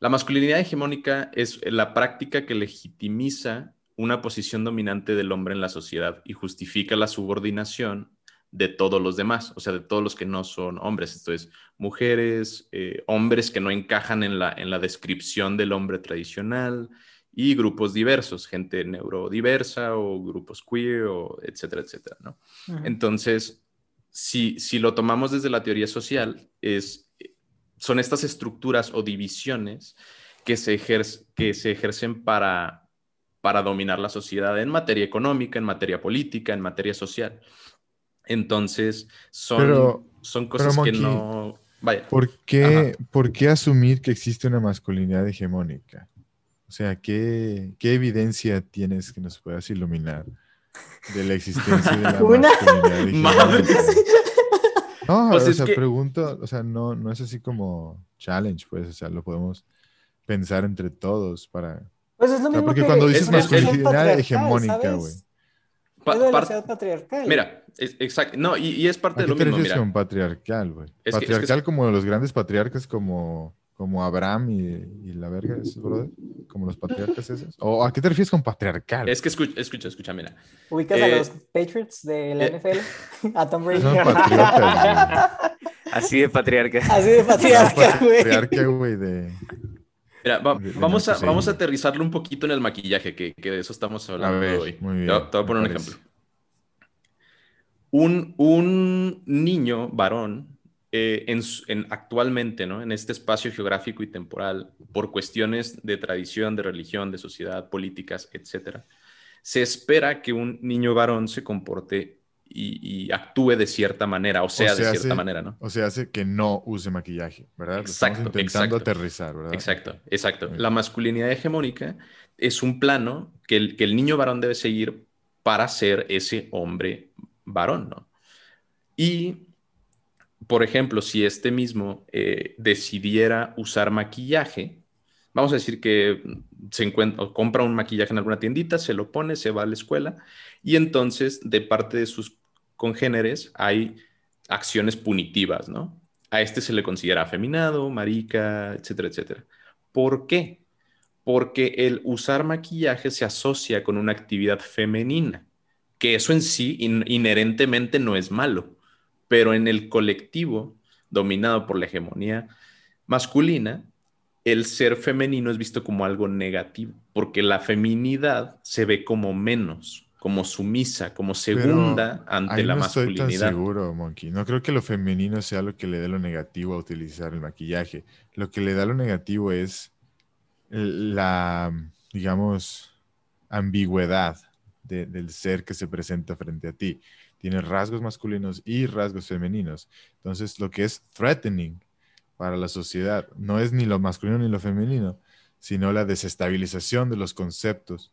La masculinidad hegemónica es la práctica que legitimiza una posición dominante del hombre en la sociedad y justifica la subordinación de todos los demás, o sea, de todos los que no son hombres, esto es, mujeres, eh, hombres que no encajan en la, en la descripción del hombre tradicional y grupos diversos, gente neurodiversa o grupos queer, o etcétera, etcétera, ¿no? Entonces, si, si lo tomamos desde la teoría social, es son estas estructuras o divisiones que se, que se ejercen para, para dominar la sociedad en materia económica, en materia política, en materia social. Entonces, son, son cosas que no... Vaya. ¿por qué, ¿Por qué asumir que existe una masculinidad hegemónica? O sea, ¿qué, ¿qué, evidencia tienes que nos puedas iluminar de la existencia de la masculinidad hegemónica? No, pues o sea, pregunto, o sea, no, no es así como challenge, pues, o sea, lo podemos pensar entre todos para Pues es lo O sea, mismo porque que cuando es dices una masculinidad hegemónica, güey. Pa- Es de la par- sociedad patriarcal. Mira, es- exacto. No, y, y es parte ¿A de lo mismo, mira. con patriarcal, güey? Es que- es que- patriarcal como los grandes patriarcas como, como Abraham y, y la verga, esos, brother. Como los patriarcas esos. ¿O a qué te refieres con patriarcal? Es que escucha, escucha, escucha, mira. ¿Ubicas a Eh, los Patriots de la eh, NFL? A Tom Brady. Son patriarcas, Así de patriarca. Así de patriarca, güey. Patriarca, güey, de... Mira, va- De- de vamos, a, vamos a aterrizarlo un poquito en el maquillaje, que, que de eso estamos hablando ver, hoy. muy bien, Te, voy- a poner un parece. ejemplo. Un, un niño varón, eh, en- actualmente, ¿no? En este espacio geográfico y temporal, por cuestiones de tradición, de religión, de sociedad, políticas, etcétera, se espera que un niño varón se comporte y, y actúe de cierta manera, o sea, se de cierta hace- manera, ¿no? O sea, hace que no use maquillaje, ¿verdad? Exacto, Estamos intentando exacto. aterrizar, ¿verdad? Exacto, exacto. La masculinidad hegemónica es un plano que el, que el niño varón debe seguir para ser ese hombre varón, ¿no? Y, por ejemplo, si este mismo eh, decidiera usar maquillaje, vamos a decir que se encuentra, compra un maquillaje en alguna tiendita, se lo pone, se va a la escuela, y entonces de parte de sus congéneres hay acciones punitivas, ¿no? A este se le considera afeminado, marica, etcétera, etcétera. ¿Por qué? Porque el usar maquillaje se asocia con una actividad femenina, que eso en sí in- inherentemente no es malo, pero en el colectivo dominado por la hegemonía masculina, el ser femenino es visto como algo negativo, porque la feminidad se ve como menos, como sumisa, como segunda ante Ahí la no estoy tan masculinidad. seguro, Monkey. No creo que lo femenino sea lo que le dé lo negativo a utilizar el maquillaje. Lo que le da lo negativo es la, digamos, ambigüedad de- del ser que se presenta frente a ti. Tiene rasgos masculinos y rasgos femeninos. Entonces, lo que es threatening para la sociedad no es ni lo masculino ni lo femenino, sino la desestabilización de los conceptos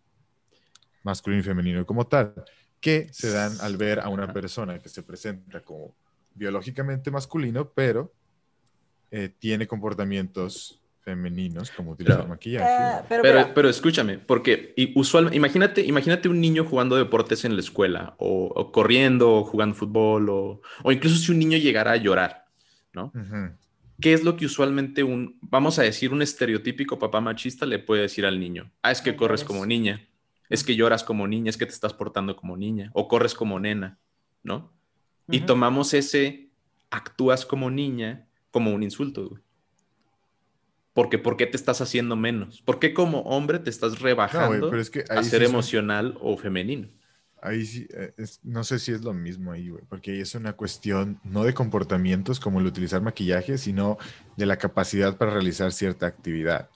masculino y femenino como tal, que se dan al ver a una persona que se presenta como biológicamente masculino, pero eh, tiene comportamientos femeninos, como utilizar Pero- maquillaje. Ah, pero, Pero, mira, pero escúchame, porque y usual, imagínate, imagínate un niño jugando deportes en la escuela, o, o corriendo, o jugando fútbol, o, o incluso si un niño llegara a llorar, ¿no? ¿Qué es lo que usualmente un, vamos a decir, un estereotípico papá machista le puede decir al niño? Ah, es que corres como niña, es que lloras como niña, es que te estás portando como niña, o corres como nena, ¿no? Y tomamos ese actúas como niña como un insulto, güey. Porque ¿por qué te estás haciendo menos? ¿Por qué como hombre te estás rebajando pero es que a sí ser son- emocional o femenino? Ahí sí, eh, es- no sé si es lo mismo ahí, güey, porque ahí es una cuestión no de comportamientos como el utilizar maquillaje, sino de la capacidad para realizar cierta actividad,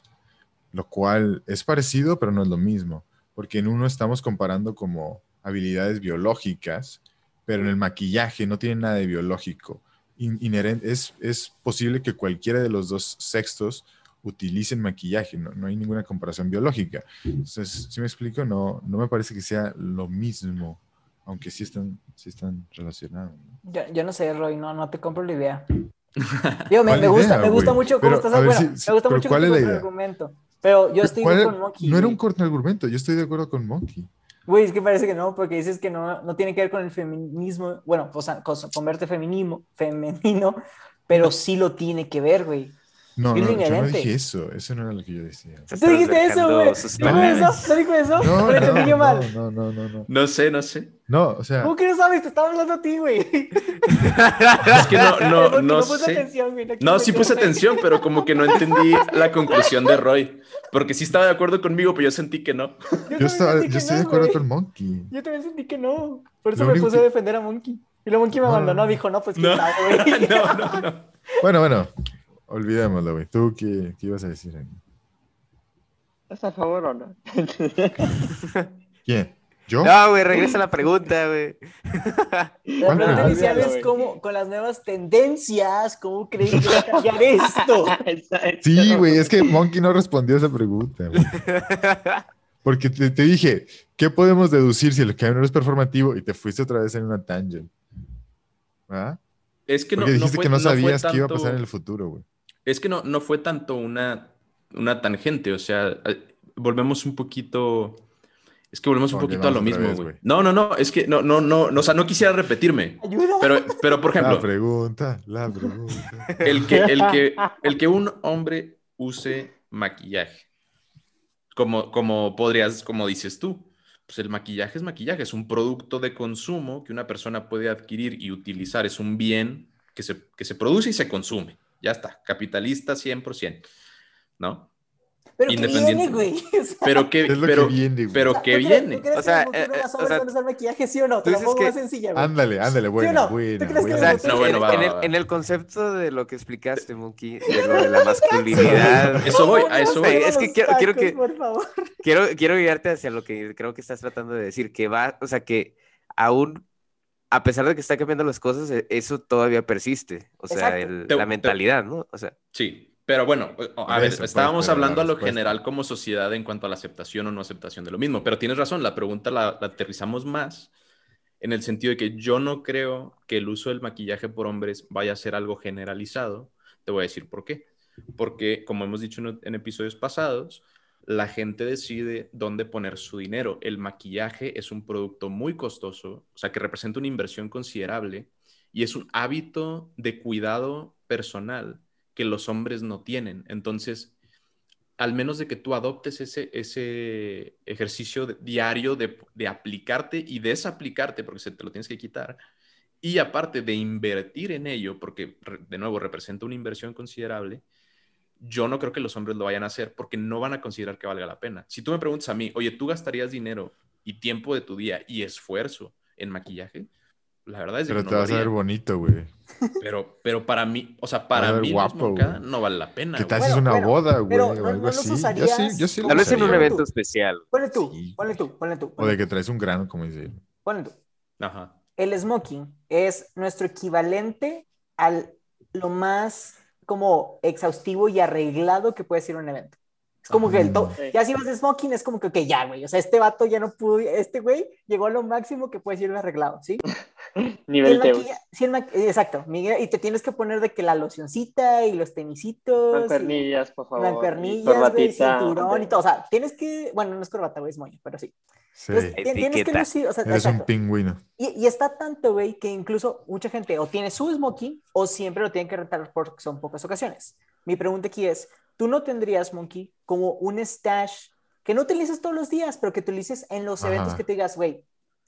lo cual es parecido, pero no es lo mismo, porque en uno estamos comparando como habilidades biológicas, pero en el maquillaje no tiene nada de biológico. In- inherente, es, es posible que cualquiera de los dos sexos utilicen maquillaje, no, no hay ninguna comparación biológica. Entonces, si me explico, no, no me parece que sea lo mismo, aunque sí están, sí están relacionados. ¿no? yo, yo no sé, Roy, no, no te compro la idea. Digo, me, ¿Cuál me gusta, me gusta mucho cómo Pero, estás bueno, sí, me gusta mucho ¿cuál es la idea? argumento. Pero yo estoy ¿Cuál- con Monkey. no era un contraargumento, yo estoy de acuerdo con Monkey. Güey, es que parece que no, porque dices que no, no tiene que ver con el feminismo, bueno, o sea, con, con verte feminismo, femenino, pero sí lo tiene que ver, güey. No, no, yo no dije eso, eso no era lo que yo decía. ¿Tú dijiste eso, güey? sus ¿Dijo eso? ¿No dijo eso? No, ¿O lo entendí yo no, mal? no, no, no, no. No sé, no sé. No, o sea, ¿Cómo que no sabes? Te estaba hablando a ti, güey. Es que no, no, no puse sé. atención, güey, No, sí puse atención, pero como que no entendí la conclusión de Roy. Porque sí estaba de acuerdo conmigo, pero yo sentí que no. Yo, estaba, yo que estoy no, de acuerdo con Monkey. Yo también sentí que no. Por eso Lo me puse que- a defender a Monkey. Y luego Monkey me No, abandonó, no. dijo, no, pues quién No, sabe, güey. no, no, no. Bueno, bueno, olvidémoslo, güey. ¿Tú qué, qué ibas a decir? ahí? ¿Estás a favor o no? ¿Quién? ¿Yo? No, güey, regresa la pregunta, güey. La ¿Cuál pregunta inicial es cómo, con las nuevas tendencias, ¿cómo crees que va a cambiar esto? Sí, no- güey, es que Monkey no respondió a esa pregunta, güey. Porque te, te dije, ¿qué podemos deducir si el cambio no es performativo? Y te fuiste otra vez en una tangent. ¿Ah? Es que no, Porque no dijiste fue- que no sabías qué iba a pasar en el futuro, güey. Es que no, no fue tanto una, una tangente, o sea, eh, volvemos un poquito. Es que volvemos un poquito a lo mismo, güey. No, no, no, es que no, no, no, no, o sea, no quisiera repetirme. Ayuda. Pero, pero por La ejemplo, pregunta, la pregunta. el que, el que, el que un hombre use maquillaje, como, como podrías, como dices tú, pues el maquillaje es maquillaje, es un producto de consumo que una persona puede adquirir y utilizar, es un bien que se, que se produce y se consume. Ya está, capitalista 100%, ¿no? Pero que independiente. viene, güey. O sea, Pero que, Es lo pero, que viene, güey. pero ¿tú que viene. ¿tú crees O sea, que el eh, eh, hombres o sea, a usar maquillaje, sí o no? Te dices pongo que- más sencilla, güey. Ándale, ándale, buena, no? buena, ¿Tú crees que buena. O sea, Sí, No, bueno, en, va, en va, el, va. en el concepto de lo que explicaste, Monkey, de lo de la masculinidad. Eso voy, a eso voy. Es que quiero- quiero que- Por favor. quiero, quiero guiarte hacia lo que creo que estás tratando de decir, que va, o sea, que aún, a pesar de que están cambiando las cosas, e- eso todavía persiste. O sea, Exacto. el- Te- la te- mentalidad, ¿no? O sea, Sí, pero bueno, a Por ver, eso, pues, estábamos hablando a lo general como sociedad en cuanto a la aceptación o no aceptación de lo mismo, pero tienes razón, la pregunta la, la aterrizamos más en el sentido de que yo no creo que el uso del maquillaje por hombres vaya a ser algo generalizado. Te voy a decir por qué. Porque, como hemos dicho en, en episodios pasados, la gente decide dónde poner su dinero. El maquillaje es un producto muy costoso, o sea, que representa una inversión considerable y es un hábito de cuidado personal que los hombres no tienen. Entonces, al menos de que tú adoptes ese, ese ejercicio diario de, de aplicarte y desaplicarte, porque se te lo tienes que quitar, y aparte de invertir en ello, porque de nuevo representa una inversión considerable, yo no creo que los hombres lo vayan a hacer porque no van a considerar que valga la pena. Si tú me preguntas a mí, oye, ¿tú gastarías dinero y tiempo de tu día y esfuerzo en maquillaje? La verdad es que Pero no te lo vas a ver bonito, güey. Pero, pero para mí, o sea, para mí guapo, Moncada no vale la pena. ¿Qué tal güey. si es Bueno, una bueno, boda, güey? pero O no- algo no los así. Yo sí, usarías yo sí lo tal vez en un evento tú. especial. Ponle tú, Sí. ponle tú, ponle tú. O ponle de que traes un grano, como dice él. ponle tú. Ajá. El smoking es nuestro equivalente al lo más como exhaustivo y arreglado que puede ser un evento. Es como que el to- Sí. ya si vas de smoking es como que, ok, ya, güey. O sea, este vato ya no pudo, este güey llegó a lo máximo que puede ser arreglado, ¿sí? Y Nivel el ma- exacto, Miguel, y te tienes que poner de que la locioncita y los tenisitos. y- Mancuernillas, por favor. y Mancuernillas, güey, cinturón y de- todo. O sea, tienes que, bueno, no es corbata, güey, es moño, pero sí. Sí. Entonces, tienes que lucir, o sea, Eres un pingüino. Y, y está tanto, güey, que incluso mucha gente o tiene su smoking o siempre lo tienen que rentar porque son pocas ocasiones. Mi pregunta aquí es, ¿tú no tendrías, Monkey, como un stash que no utilices todos los días, pero que utilices en los Ajá. eventos que te digas, güey,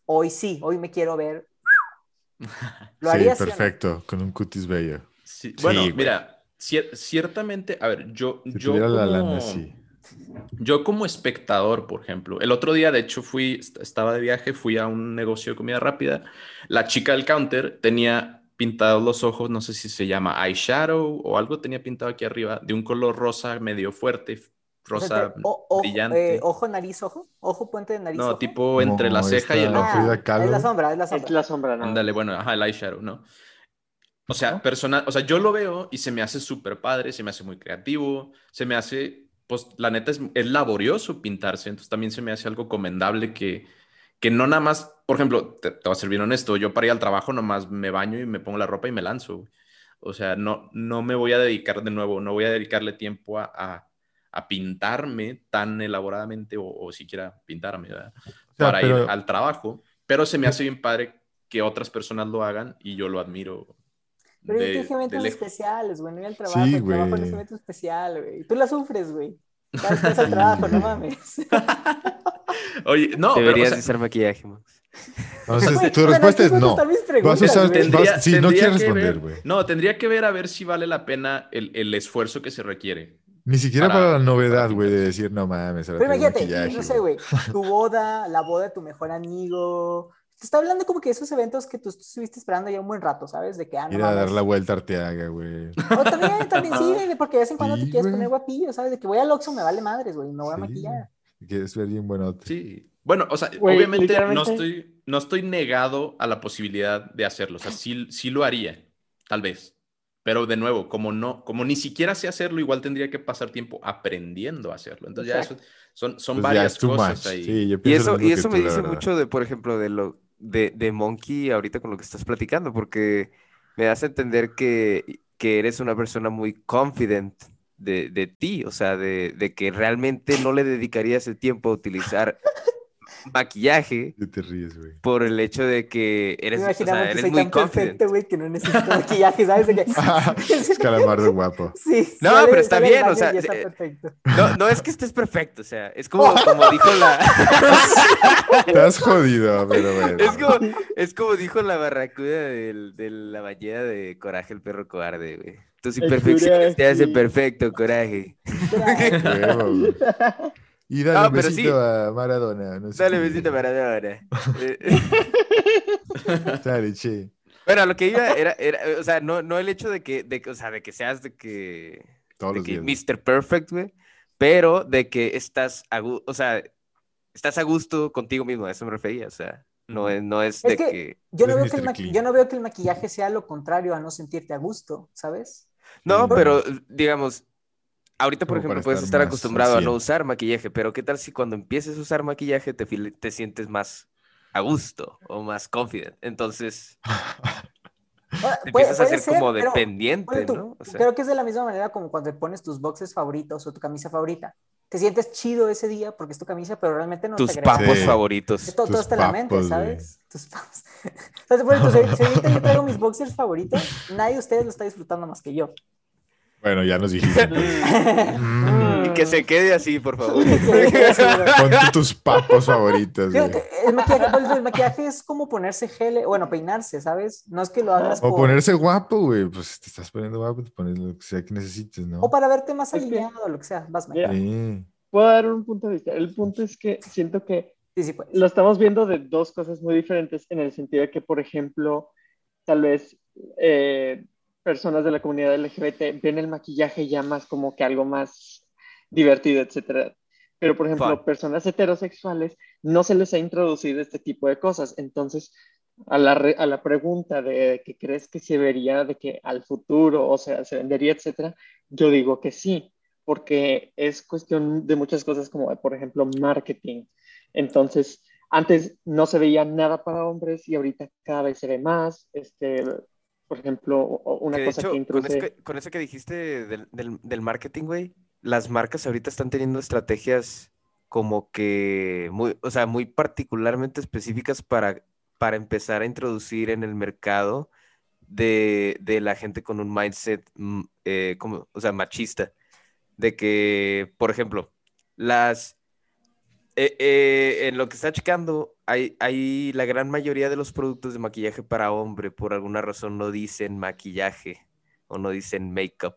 hoy sí, hoy me quiero ver? ¿Lo Sí, harías? sí no? perfecto, con un cutis bello. Sí, Sí, bueno, mira, cier- ciertamente, a ver, yo, Si yo tuviera la como, lana, sí. Yo como espectador, por ejemplo, el otro día, de hecho, fui, est- estaba de viaje, fui a un negocio de comida rápida. La chica del counter tenía pintados los ojos, no sé si se llama eyeshadow o algo, tenía pintado aquí arriba, de un color rosa medio fuerte, O sea, rosa o- ojo, brillante. eh, ojo, nariz, ojo, ojo, puente de nariz. no, ojo. tipo entre la Como ceja y el ojo. Ah, es la sombra, es la sombra. Es la sombra, ¿no? Ándale, bueno, ajá, el eyeshadow, ¿no? O sea, personal, o sea, yo lo veo y se me hace súper padre, se me hace muy creativo, se me hace, pues la neta es, es laborioso pintarse, entonces también se me hace algo comendable que, que no nada más, por ejemplo, te, te voy a ser bien honesto, yo para ir al trabajo nomás me baño y me pongo la ropa y me lanzo, güey. O sea, no, no me voy a dedicar de nuevo, no voy a dedicarle tiempo a, a, a pintarme tan elaboradamente o, o siquiera pintarme, ¿verdad? sea, Para pero- ir al trabajo, pero se me hace bien padre que otras personas lo hagan y yo lo admiro Pero de, yo te dije eventos especiales, güey, no ir al trabajo. Sí, el trabajo no es evento especial, güey. Tú la sufres, güey. Vas al trabajo, no mames. Oye, no, pero, o Deberías sea, usar maquillaje, Max. Entonces, Güey, tu respuesta es no. Vas a preguntas, usar- güey. tendría, vas- sí, no tendría quieres que responder, ver- güey. No, tendría que ver a ver si vale la pena el, el esfuerzo que se requiere. Ni siquiera Para- para, la novedad, güey, de decir, no mames, ahora Pero imagínate, no sé, güey, tu boda, la boda de tu mejor amigo. Te está hablando como que esos eventos que tú estuviste esperando ya un buen rato, ¿sabes? De que, ah, no Ir a dar la vuelta a Arteaga, güey. O también, también sí, güey, porque de vez en cuando te Sí, quieres güey. poner guapillo, ¿sabes? De que voy al Oxxo, me vale madres, güey, no voy a Sí, maquillar. Quieres ver bien buenote. Sí. Bueno, o sea, Güey, obviamente no literalmente- estoy, no estoy negado a la posibilidad de hacerlo. O sea, sí, sí lo haría, tal vez. Pero de nuevo, como no, como ni siquiera sé hacerlo, igual tendría que pasar tiempo aprendiendo a hacerlo. Entonces ya eso, son, son Pues varias cosas much. ahí. Sí, yo Y pienso eso, y eso me dice verdad. mucho de, por ejemplo, de lo de, de Monkey ahorita con lo que estás platicando, porque me das a entender que, que eres una persona muy confident de, de ti, o sea, de, de que realmente no le dedicarías el tiempo a utilizar maquillaje ¿Qué te ríes, güey? por el hecho de que eres, o Imaginamos sea, que eres soy muy tan confident. güey, que no necesito maquillaje, ¿sabes? De que... es calamardo guapo. Sí, No, sale- pero está bien, o sea, está eh, perfecto. No, no es que estés perfecto, o sea, es como, como dijo la... Has jodido, pero bueno. Es como, es como dijo la barracuda del- de, la ballena de Coraje, el perro cobarde, güey. Tus imperfecciones te hacen coraje. perfecto, Coraje. Güey. Y dale No, un besito sí. a Maradona. No sé Dale qué. besito para ahora. Eh, Dale, che. Bueno, a lo que iba era, era, o sea, no, no el hecho de que, de, que- o sea, de que seas de que, Todos de los que días. Mr. Perfect, güey, pero de que estás a o sea, estás a gusto contigo mismo, a eso me refería, o sea, no es, no es, Es de que- que... Yo no, veo que yo no veo que el maquillaje sea lo contrario a no sentirte a gusto, ¿sabes? No, pero digamos, ahorita, por ejemplo, puedes estar estar acostumbrado a no 100. usar maquillaje, pero ¿qué tal si cuando empieces a usar maquillaje te, te sientes más a gusto o más confident? Entonces, te puede- empiezas a puede ser como pero dependiente, tú, ¿no? O sea, Creo que es de la misma manera como cuando te pones tus boxes favoritos o tu camisa favorita. Te sientes chido ese día porque es tu camisa, pero realmente no tus te papos Sí. favoritos. Es todo, todo Tus está en la mente, ¿sabes? Tus papos. Entonces, por ejemplo, si, si ahorita yo traigo mis boxers favoritos, nadie de ustedes lo está disfrutando más que yo. Bueno, ya nos dijiste. Mm. Que se quede así, por favor. Pon tú tus papos favoritos, güey. Fíjate, el maquillaje, el maquillaje es como ponerse gel, bueno, peinarse, ¿sabes? No es que lo hagas O por- ponerse guapo, güey. Pues te estás poniendo guapo, te pones lo que sea que necesites, ¿no? o para verte más alineado lo que sea. Vas, Mike. Mira. Sí. Puedo dar un punto de vista. El punto es que siento que Sí, sí, pues. lo estamos viendo de dos cosas muy diferentes en el sentido de que, por ejemplo, tal vez eh, personas de la comunidad LGBT ven el maquillaje ya más como que algo más divertido, etcétera. Pero, por ejemplo, Fun. personas heterosexuales no se les ha introducido este tipo de cosas. Entonces, a la, re- a la pregunta de que crees que se vería de que al futuro, o sea, se vendería, etcétera, yo digo que sí, porque es cuestión de muchas cosas como, por ejemplo, marketing. Entonces, antes no se veía nada para hombres y ahorita cada vez se ve más. Este, por ejemplo, una Que cosa hecho, que con eso que, con eso que dijiste del, del- del marketing, güey, las marcas ahorita están teniendo estrategias como que muy, o sea, muy particularmente específicas para, para empezar a introducir en el mercado de, de la gente con un mindset, mm, eh, como, o sea, machista. De que, por ejemplo, las... eh, eh, en lo que está checando, hay, hay la gran mayoría de los productos de maquillaje para hombre, por alguna razón no dicen maquillaje o no dicen make-up.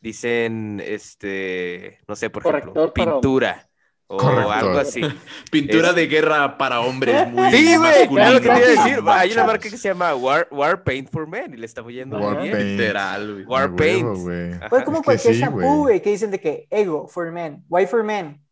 Dicen, este, no sé, por ejemplo, Corrector pintura o Corrector. algo así. Pintura Es- de guerra para hombres muy Sí, güey, claro lo que te iba a masculino. decir. Hay una marca que se llama War, War Paint for Men y le estamos yendo muy War bien. Paint. Literal, güey. War Paint. Ajá. Pues como es que cualquier sí, shampoo, güey. güey, que dicen de que ego for men, why for men.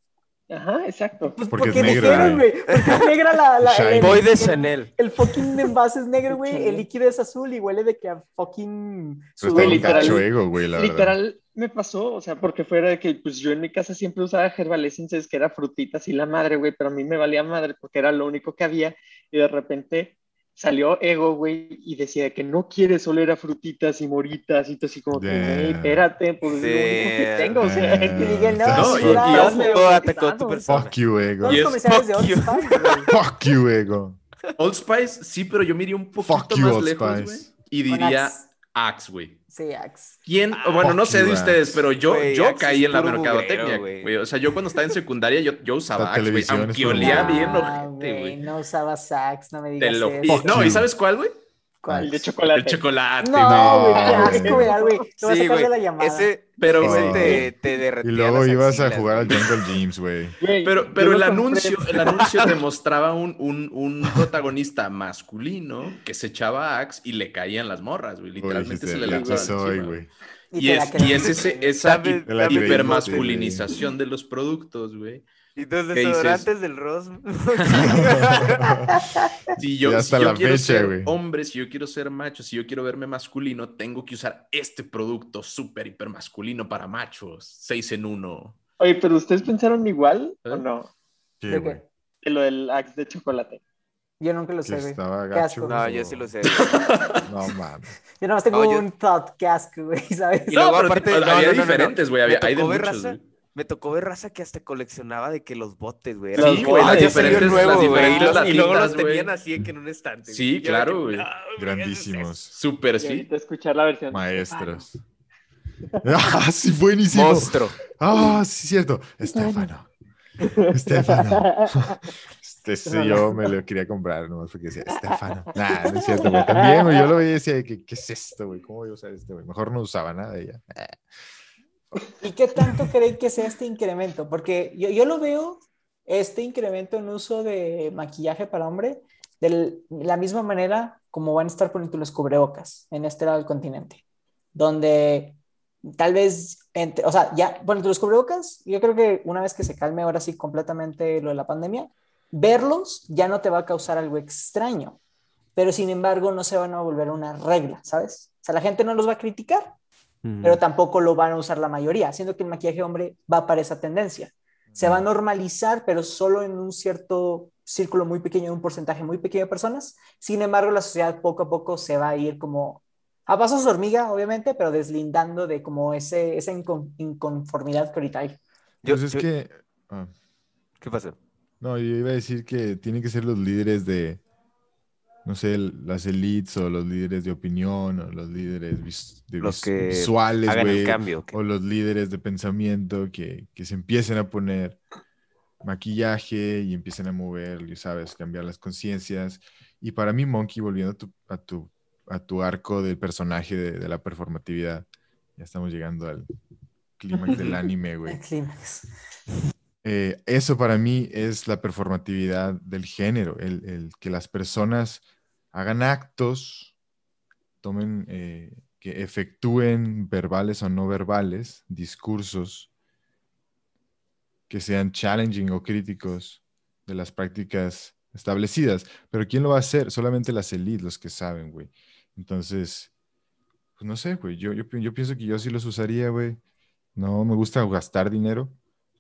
Ajá, exacto. Pues Porque es porque negra, dijeron, güey. porque es negra la... la Shiny. el, Voy de el- Chanel. El fucking envase es negro, güey, el líquido es azul y huele de que a fucking... Pero está literal. gacho ego, güey, la verdad. Literal me pasó, o sea, porque fuera de que pues yo en mi casa siempre usaba Herbal Essences, que era frutitas y la madre, güey, pero a mí me valía madre porque era lo único que había y de repente salió Ego, güey, y decía que no quieres oler a frutitas y moritas y tú así como que, Damn. "Ey, espérate, pues es lo único que tengo, o sea. Y dije, no, No, sí, y- todo atacó a tu persona. Fuck you, ego. Todos Y los es comerciales de fuck Old you. Spice. Fuck you, ego. Old Spice, sí, pero yo me iría un poquito Fuck you, más Old lejos, Spice. güey. Y diría Axe. Axe, güey. Sí, Axe. ¿Quién? bueno, no sé de ustedes, pero yo, yo Axe caí en la mercadotecnia, güey. O sea, yo cuando estaba en secundaria, yo, yo usaba La Axe, güey. Aunque olía bien Ah, ojete, güey. No usaba Axe, no me Te digas lo- eso. y- no. ¿y sabes cuál, güey? ¿Cuál? el de chocolate. El chocolate. No, güey. qué No, asco, güey. Te vas a Sí, la llamada. Ese, Pero, ese güey. te, te Y derretía luego las ibas a jugar al. Jungle Gyms, güey. Pero, pero el anuncio, el anuncio demostraba un, un, un protagonista masculino que se echaba Axe y le caían las morras, güey. Literalmente se le "Ya lanzaban soy, güey. Y, te la es, y es ese, esa Te hipermasculinización de los productos, güey. Y dos desodorantes del Ross. Si yo, Y si hasta yo la quiero fecha, ser güey. hombre, si yo quiero ser macho, si yo quiero verme masculino, tengo que usar este producto súper hipermasculino para machos. Seis en uno. Oye, pero ¿ustedes pensaron igual o ¿Eh? no? ¿Qué, ¿De qué? De lo del Axe de chocolate. Yo nunca lo sé, güey. estaba Qué gacho. asco. No, yo sí lo sé. No mames. Yo nomás tengo No, yo- un thought que asco, güey, ¿sabes? Y luego No, aparte- no, había diferentes, güey. Había- Hay de muchos, raza- güey. Me tocó ver raza que hasta coleccionaba de que los botes, güey. "Ah, ya las diferentes- nuevo, las güey", Y, diferentes los- y luego los güey. tenían así que en un estante. Sí, güey. Claro, que, güey. "No, güey, Grandísimos. Súper, sí. escuchar la versión. Maestros. Ah, sí, buenísimo. Monstruo. Ah, sí, cierto. Estefano. Estefano. Este sí, yo me lo quería comprar, nomás porque decía Estefano. Nah, no es cierto, güey. También, güey, yo lo veía y decía, ¿qué, qué es esto, güey? ¿Cómo voy a usar este, güey? Mejor no usaba nada de ella. ¿Y qué tanto creen que sea este incremento? Porque yo, yo lo veo, este incremento en uso de maquillaje para hombre, de la misma manera como van a estar poniendo los cubrebocas en este lado del continente, donde tal vez, entre- o sea, ya, bueno, los cubrebocas, yo creo que una vez que se calme ahora sí completamente lo de la pandemia, verlos ya no te va a causar algo extraño, pero sin embargo no se van a volver una regla, ¿sabes? O sea, la gente no los va a criticar, pero tampoco lo van a usar la mayoría, siendo que el maquillaje hombre va para esa tendencia. Se va a normalizar, pero solo en un cierto círculo muy pequeño, un porcentaje muy pequeño de personas. Sin embargo, la sociedad poco a poco se va a ir como a pasos de hormiga, obviamente, pero deslindando de como ese, esa incon- inconformidad que ahorita hay. Yo- Pues es yo- que... ah, ¿Qué pasa? no, yo iba a decir que tienen que ser los líderes de, no sé, las elites o los líderes de opinión o los líderes vis- de Los que visuales, Hagan el cambio. que- o los líderes de pensamiento que, que se empiecen a poner maquillaje y empiecen a mover, sabes, cambiar las conciencias. Y para mí, Monkey, volviendo a tu, a tu, a tu arco del personaje de, de la performatividad, ya estamos llegando al clímax del anime, güey. El clímax. Eh, eso para mí es la performatividad del género, el, el que las personas hagan actos, tomen, eh, que efectúen verbales o no verbales, discursos que sean challenging o críticos de las prácticas establecidas. Pero ¿quién lo va a hacer? Solamente las élites, los que saben, güey. Entonces, pues no sé, güey. Yo, yo, yo pienso que yo sí los usaría, güey. No me gusta gastar dinero,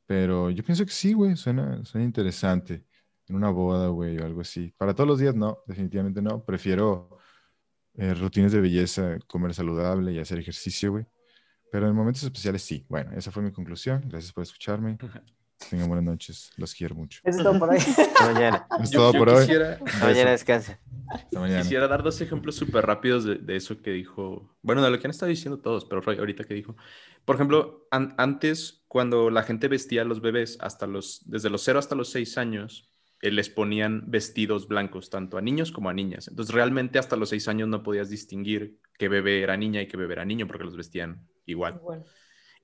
pero yo pienso que sí, güey. Suena, suena interesante. En una boda, güey, o algo así. Para todos los días, no, definitivamente no. Prefiero eh, rutinas de belleza, comer saludable y hacer ejercicio, güey. Pero en momentos especiales sí. Bueno, esa fue mi conclusión. Gracias por escucharme. Tengan buenas noches. Los quiero mucho. Eso es todo por hoy. Hasta mañana. Es Yo- todo yo por hoy. quisiera- Hasta mañana descansa. Hasta mañana. Quisiera dar dos ejemplos súper rápidos de, de eso que dijo. Bueno, de lo que han estado diciendo todos, pero Roy, ahorita que dijo. Por ejemplo, an- antes, cuando la gente vestía a los bebés hasta los, desde los 0 hasta los 6 años, les ponían vestidos blancos, tanto a niños como a niñas. Entonces, realmente hasta los 6 años no podías distinguir qué bebé era niña y qué bebé era niño, porque los vestían igual. Bueno,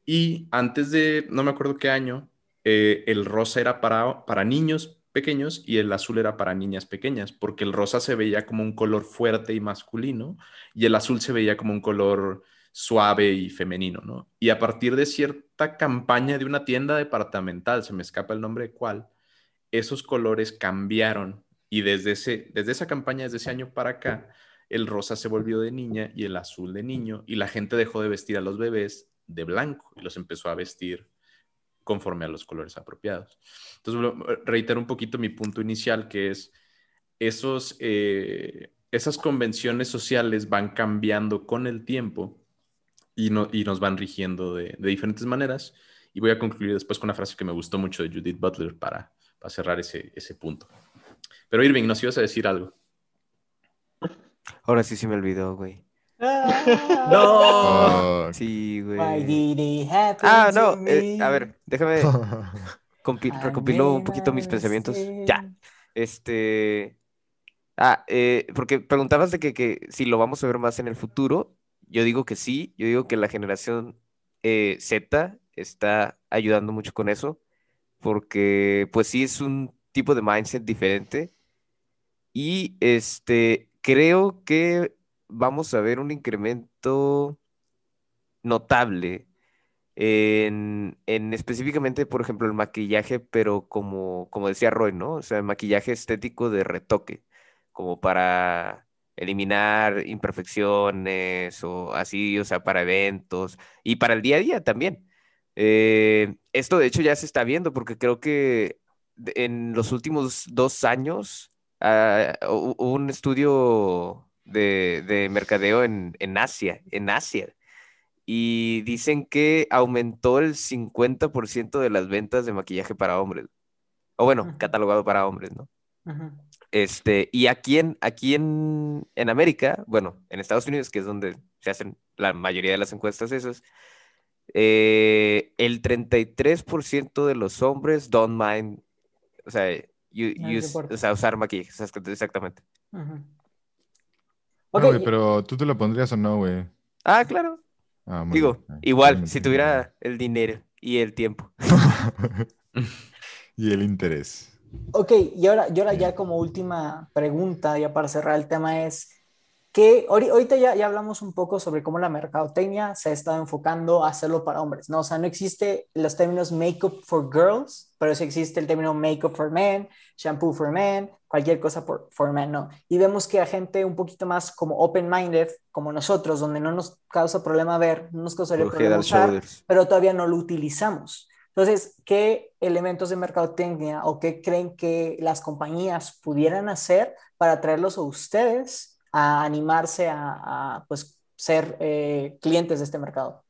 Y antes de, no me acuerdo qué año, eh, el rosa era para, para niños pequeños y el azul era para niñas pequeñas, porque el rosa se veía como un color fuerte y masculino y el azul se veía como un color suave y femenino, ¿no? Y a partir de cierta campaña de una tienda departamental, se me escapa el nombre de cuál, esos colores cambiaron y desde, ese, desde esa campaña, desde ese año para acá, el rosa se volvió de niña y el azul de niño y la gente dejó de vestir a los bebés de blanco y los empezó a vestir conforme a los colores apropiados. Entonces, reitero un poquito mi punto inicial, que es esos, eh, esas convenciones sociales van cambiando con el tiempo y, no, y nos van rigiendo de diferentes maneras. Y voy a concluir después con una frase que me gustó mucho de Judith Butler para, para cerrar ese, ese punto. Pero Irving, nos ibas a decir algo. Ahora sí se me olvidó, güey. ¡No! Fuck. Sí, güey. Why did it happen Ah, to no. eh, a ver, déjame recopilo un poquito mis pensamientos. Ya. Este. Ah, eh, porque preguntabas de que, que si lo vamos a ver más en el futuro. Yo digo que sí. Yo digo que la generación eh, Z está ayudando mucho con eso. Porque, pues sí, es un tipo de mindset diferente. Y este, creo que vamos a ver un incremento notable en, en específicamente, por ejemplo, el maquillaje, pero como, como decía Roy, ¿no? O sea, maquillaje estético de retoque, como para eliminar imperfecciones o así, o sea, para eventos y para el día a día también. Eh, esto de hecho ya se está viendo porque creo que en los últimos dos años hu- hubo un estudio de, de mercadeo en, en Asia, en Asia, y dicen que aumentó el 50% de las ventas de maquillaje para hombres. O bueno, catalogado para hombres, ¿no? Este, y aquí en, aquí en, en América, bueno, en Estados Unidos, que es donde se hacen la mayoría de las encuestas esas, eh, el 33% de los hombres don't mind, o sea, you- No use- importa. o sea, usar maquillaje, exact- exactamente. No, pero tú te lo pondrías o no, güey. Ah, claro. Ah, muy Digo, bien. Ah, igual, si tuviera el dinero y el tiempo. y el interés. Ok, y ahora, y ahora ya como última pregunta, ya para cerrar el tema es, que ahori- ahorita ya, ya hablamos un poco sobre cómo la mercadotecnia se ha estado enfocando a hacerlo para hombres, ¿no? O sea, no existe los términos makeup for girls, pero sí existe el término makeup for men, shampoo for men, cualquier cosa por, for men, ¿no? Y vemos que a gente un poquito más como open-minded, como nosotros, donde no nos causa problema ver, no nos causaría problema usar, pero todavía no lo utilizamos. Entonces, ¿qué elementos de mercadotecnia o qué creen que las compañías pudieran hacer para atraerlos a ustedes a animarse a, a, pues, ser eh, clientes de este mercado?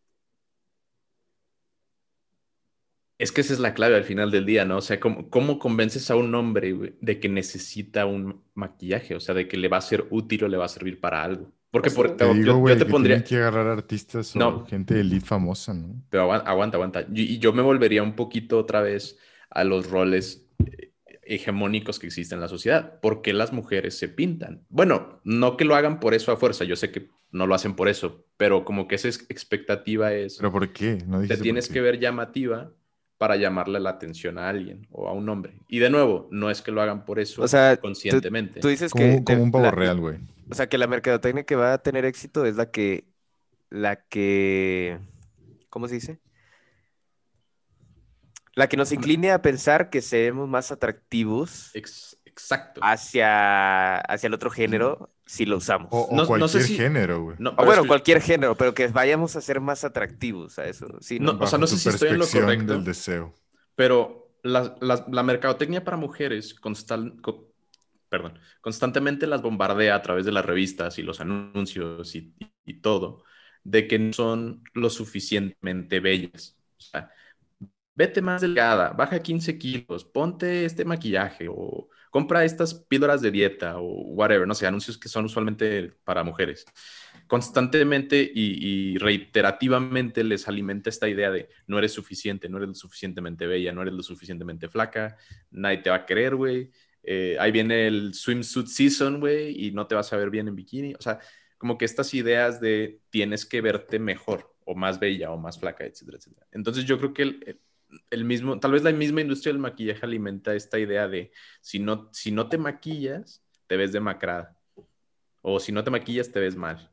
Es que esa es la clave al final del día, ¿no? O sea, ¿cómo, cómo convences a un hombre güey, de que necesita un maquillaje? O sea, de que le va a ser útil o le va a servir para algo. Porque Pues por. Te yo- digo, yo, te que pondría... tienen que agarrar artistas o No. gente de elite famosa, ¿no? Pero aguanta, aguanta. Y, yo me volvería un poquito otra vez a los roles hegemónicos que existen en la sociedad. ¿Por qué las mujeres se pintan? Bueno, no que lo hagan por eso a fuerza, yo sé que no lo hacen por eso, pero como que esa es- expectativa es, ¿Pero por qué? No te tienes qué. que ver llamativa para llamarle la atención a alguien o a un hombre. Y de nuevo, no es que lo hagan por eso O sea, conscientemente. Tú dices que como un pavo la- real, güey. O sea, que la mercadotecnia que va a tener éxito es la que, la que, ¿cómo se dice? La que nos incline a pensar que seremos más atractivos Ex- exacto. hacia, hacia el otro género si lo usamos. O, o No- no sé cualquier si- género, güey. No, bueno, es que- cualquier género, pero que vayamos a ser más atractivos a eso. Sí, No, ¿no? o sea, no sé si estoy en lo correcto. del deseo. Pero la, la- la mercadotecnia para mujeres constal- co- perdón, constantemente las bombardea a través de las revistas y los anuncios y, y- y todo, de que no son lo suficientemente bellas. O sea, vete más delgada, baja 15 kilos, ponte este maquillaje o compra estas píldoras de dieta o whatever, no sé, anuncios que son usualmente para mujeres. Constantemente y, y reiterativamente les alimenta esta idea de no eres suficiente, no eres lo suficientemente bella, no eres lo suficientemente flaca, nadie te va a querer, güey. Eh, ahí viene el swimsuit season, güey, y no te vas a ver bien en bikini. O sea, como que estas ideas de tienes que verte mejor o más bella o más flaca, etcétera, etcétera. Entonces yo creo que el, el- el mismo, tal vez la misma industria del maquillaje alimenta esta idea de si no, si no te maquillas, te ves demacrada. O si no te maquillas, te ves mal.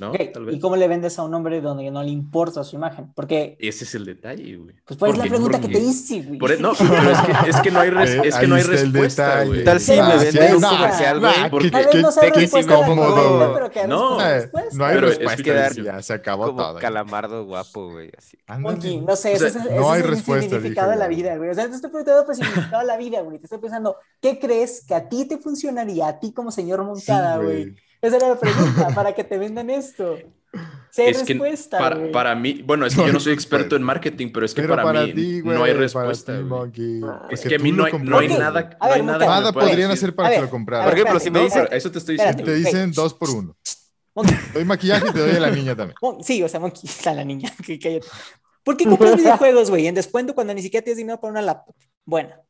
¿No? Ok, Tal vez. ¿Y cómo le vendes a un hombre donde no le importa su imagen? Porque, Ese es el detalle, güey. pues, ¿cuál es la Porque- pregunta que te hice, güey? por e- no, pero es que, es que no hay, res- Eh, es que no hay el respuesta, güey. Tal si Sí, me no, venden un no, comercial, güey? porque- Tal vez no te- respuesta incómodo. pero que No. no, Eh, no hay respuesta. ya se acabó Como todo. calamardo guapo, güey, así. Monkey, no sé, O sea, ese, es- no hay respuesta, significado de la vida, güey. O sea, te estoy preguntando por el significado de la vida, güey. Te estoy pensando, ¿qué crees que a ti te funcionaría, a ti como señor Moncada, güey? Esa era la pregunta, para que te vendan esto. Si hay Es que respuesta, para, para mí, bueno, es que yo no soy experto en marketing, pero es que Pero para, para mí ti, güey, no hay respuesta. ti, Ah. Es porque que a mí no hay, no hay nada, A no ver, hay nada podrían decir. hacer para A que ver, lo a compraras. Por ver, ejemplo, espérate, si me no, dicen- espérate. Eso te estoy Espérate. diciendo. Te dicen dos por uno. Monkey, doy maquillaje y te doy a la niña también. Sí, o sea, Monkey, está la niña. que-. ¿Por qué compras videojuegos, güey, en descuento cuando ni siquiera tienes dinero para una laptop? Buena.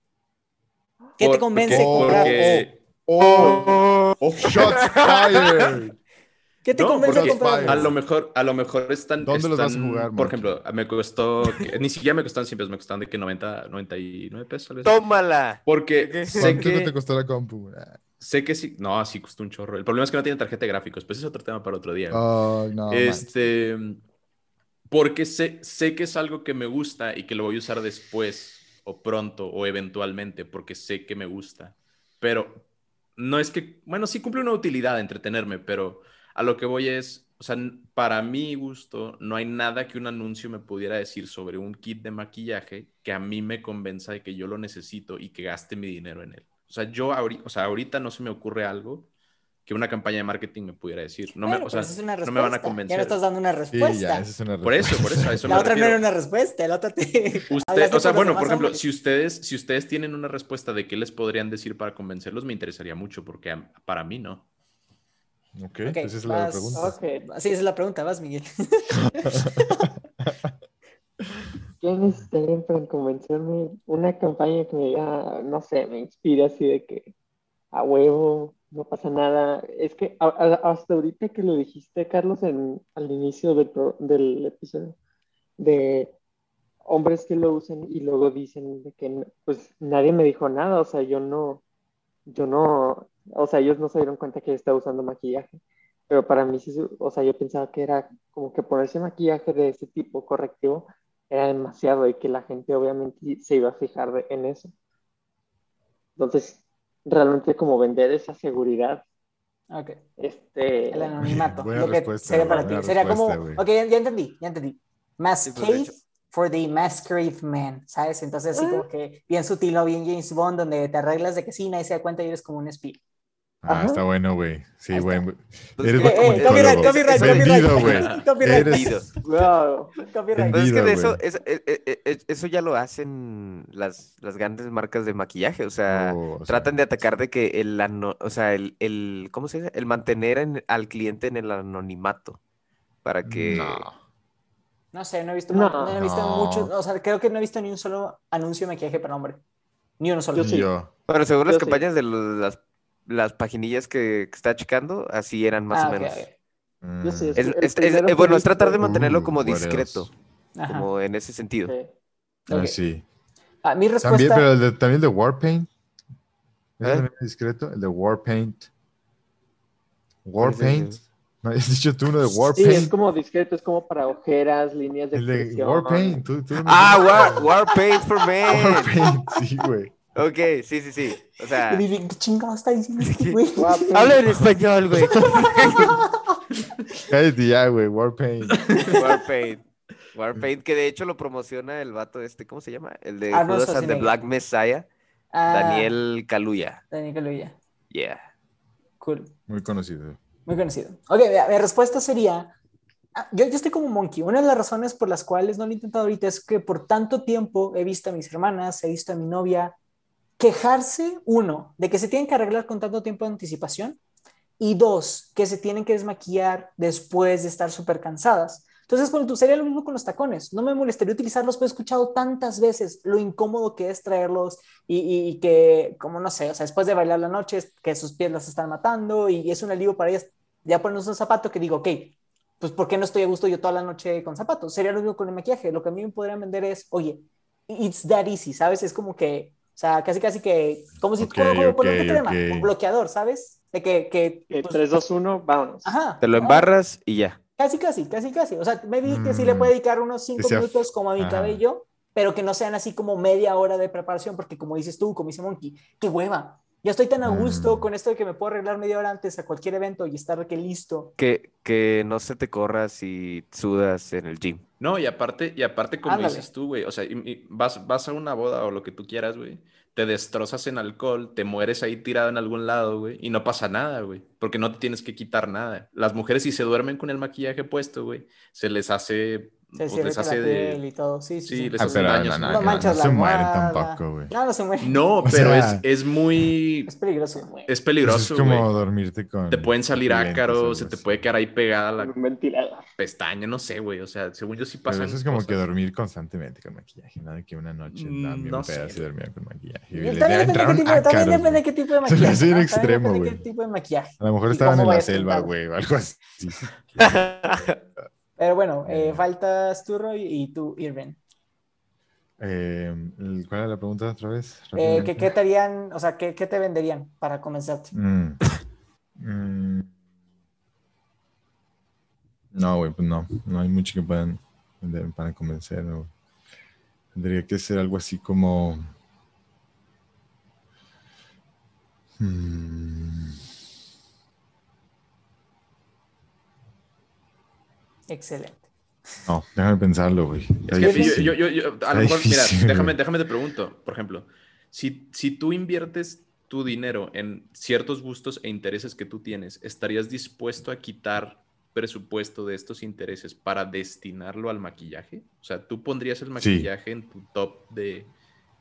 ¿Qué te convence porque- comprar? porque- ¡Oh! Oh. ¡Shots fired! ¿Qué te No, convence porque comprar? a lo mejor, a lo mejor están. ¿Dónde los vas a están- jugar, Por Monkey? ejemplo, me costó, ni siquiera me costaron 100 pesos, me costaron de que 90, 99 pesos, tal vez. ¡Tómala! Porque sé ¿Cuánto que, te costó la compu? Ah, sé que sí, no, sí costó un chorro. El problema es que no tiene tarjeta de gráficos, pues es otro tema para otro día. Oh, no. este, porque sé, sé que es algo que me gusta y que lo voy a usar después o pronto o eventualmente porque sé que me gusta. Pero no es que, bueno, sí cumple una utilidad entretenerme, pero a lo que voy es, o sea, para mi gusto, no hay nada que un anuncio me pudiera decir sobre un kit de maquillaje que a mí me convenza de que yo lo necesito y que gaste mi dinero en él. O sea, yo ahorita, ahorita no se me ocurre algo que una campaña de marketing me pudiera decir. No, me, Bueno, o sea, es una no me van a convencer. Ya no estás dando una Sí, respuesta. ya, esa es una Por eso, por eso, a eso la me otra no refiero. era una respuesta, la otra te... Usted- o sea, bueno, por ejemplo, hombres. si ustedes, si ustedes tienen una respuesta de qué les podrían decir para convencerlos, me interesaría mucho, porque a- para mí no. Ok, esa es la vas- pregunta. Sí, esa es la pregunta, vas, Miguel. ¿Qué necesitarían para convencerme? Una campaña que me diga, no sé, me inspire así de que a huevo, no pasa nada. Es que a- hasta ahorita que lo dijiste, Carlos, en, al inicio del, del episodio, de hombres que lo usan y luego dicen de que pues nadie me dijo nada, o sea, yo no, yo no, o sea, ellos no se dieron cuenta que yo estaba usando maquillaje. Pero para mí, sí, o sea, yo pensaba que era como que ponerse maquillaje de ese tipo correctivo era demasiado y que la gente obviamente se iba a fijar en eso. Entonces, realmente como vender esa seguridad, Ok, este, el anonimato. Buena lo que sería para ti. Sería como, güey. ok, ya, ya entendí, ya entendí. Sí, Mascade pues, for the masquerade man, ¿sabes? Entonces, así Ah. como que bien sutil, ¿no? bien James Bond, donde te arreglas de que sí, nadie se da cuenta y eres como un espía. Ah, Ajá. está bueno, güey. Sí, güey. Pues Eres que- Eh, eh, copyright, copyright, Vendido, copyright. güey. Copyright. Eres- Vendido. wow, Copyright. Pues es que Vendido, de eso, es- eh, eh, eh, eso ya lo hacen las, las grandes marcas de maquillaje. O sea, Oh, o sea, tratan de atacar de que el, ano- o sea, el, el, ¿cómo se dice? El mantener en- al cliente en el anonimato. Para que... No. No sé, no he visto, No. no, he visto No. mucho, o sea, creo que no he visto ni un solo anuncio de maquillaje para hombre. Ni uno solo. Yo sí. Yo. Bueno, según Yo las sí. campañas de los- las, las paginillas que, que está checando, así eran más Ah, o ok, menos. Yo sí, Mm. Es, eh, bueno, es tratar de mantenerlo Uh, como discreto, como en ese sentido. sí. Ah, sí. Ah, mi También, respuesta. pero el de- también el de Warpaint. ¿Es ¿Eh? también discreto? El de Warpaint. Warpaint. ¿No has dicho tú uno de Sí, es Warpaint? como discreto, es como para ojeras, líneas de el de. Warpaint. ¿Tú, tú Ah, dijiste? War, War Paint for Men. Warpaint, sí, güey. Ok, sí, sí, sí. O sea, Y dije, ¿qué chingado está diciendo este güey? Habla en español, güey. Cállate ya, güey. Warpaint. Warpaint. Warpaint, que de hecho lo promociona el vato este, ¿cómo se llama? El de Arnold Judas and the. Black Messiah, Ah, Daniel Kaluuya. Daniel Kaluuya. Yeah. Cool. Muy conocido. Muy conocido. Ok, mira, mi respuesta sería, ah, yo, yo estoy como Monkey. Una de las razones por las cuales no lo he intentado ahorita es que por tanto tiempo he visto a mis hermanas, he visto a mi novia quejarse, uno, de que se tienen que arreglar con tanto tiempo de anticipación y dos, que se tienen que desmaquillar después de estar súper cansadas. Entonces, bueno, tú sería lo mismo con los tacones. No me molestaría utilizarlos, pero he escuchado tantas veces lo incómodo que es traerlos y, y- y que, como no sé, o sea, después de bailar la noche, que sus pies las están matando y es un alivio para ellas ya ponernos un zapato que digo, ok, pues ¿por qué no estoy a gusto yo toda la noche con zapatos? Sería lo mismo con el maquillaje. Lo que a mí me podrían vender es, oye, it's that easy, ¿sabes? Es como que, o sea, casi casi que, como si, Ok, como, como ponerte ok, crema, ok. un bloqueador, ¿sabes? De que, que Que pues, 3, 2, 1, vámonos. ajá. Te lo embarras y ya. Casi, casi, casi, casi. O sea, me vi que sí le Mm, puede dedicar unos cinco sea- minutos como a mi Ajá. cabello, pero que no sean así como media hora de preparación, porque como dices tú, como dice Monkey, qué hueva. Ya estoy tan a gusto Mm. con esto de que me puedo arreglar media hora antes a cualquier evento y estar que listo. Que, que no se te corra si sudas en el gym. No, y aparte, y aparte como Ándale. dices tú, güey, o sea, y- y vas, vas a una boda o lo que tú quieras, güey, te destrozas en alcohol, te mueres ahí tirado en algún lado, güey, y no pasa nada, güey, porque no te tienes que quitar nada. Las mujeres si se duermen con el maquillaje puesto, güey, se les hace, Se pues cierra les la hace piel de... y todo. Sí, sí, Sí, sí. les Ah, pero daño. no, no, No manchas no la se mueren tampoco, güey. No, no se muere. No, O pero sea- es, es muy... Es peligroso, güey. Es Pues peligroso, es como güey. dormirte con. Te pueden salir o ácaros, se te puede quedar ahí pegada la Un ventilador. pestaña, no sé, güey, o sea, según yo sí Pero pasan eso es como que cosas. dormir constantemente con maquillaje, ¿no? De que una noche Mm, también no un pedazo sé. y dormía con maquillaje. Y Y le- También le depende, de qué tipo, también ácaros, depende de güey. qué tipo de Se me maquillaje. hace bien ¿no? extremo, También depende de güey. qué tipo de maquillaje. A lo mejor estaban en la selva, güey, o algo así. Pero bueno, eh, Eh. faltas tú, Roy, y tú, Irving. Eh, ¿Cuál era la pregunta otra vez? ¿qué. ¿Qué te harían, o sea, qué, qué te venderían para convencerte? Mm. Mm. No, güey, pues no. No hay mucho que puedan vender para convencer. Tendría que ser algo así como. Mm. Excelente. No, déjame pensarlo, güey. Es que yo, yo- yo- a lo mejor, mira, déjame, déjame te pregunto, por ejemplo, si, si tú inviertes tu dinero en ciertos gustos e intereses que tú tienes, ¿estarías dispuesto a quitar presupuesto de estos intereses para destinarlo al maquillaje? O sea, ¿tú pondrías el maquillaje en tu top de,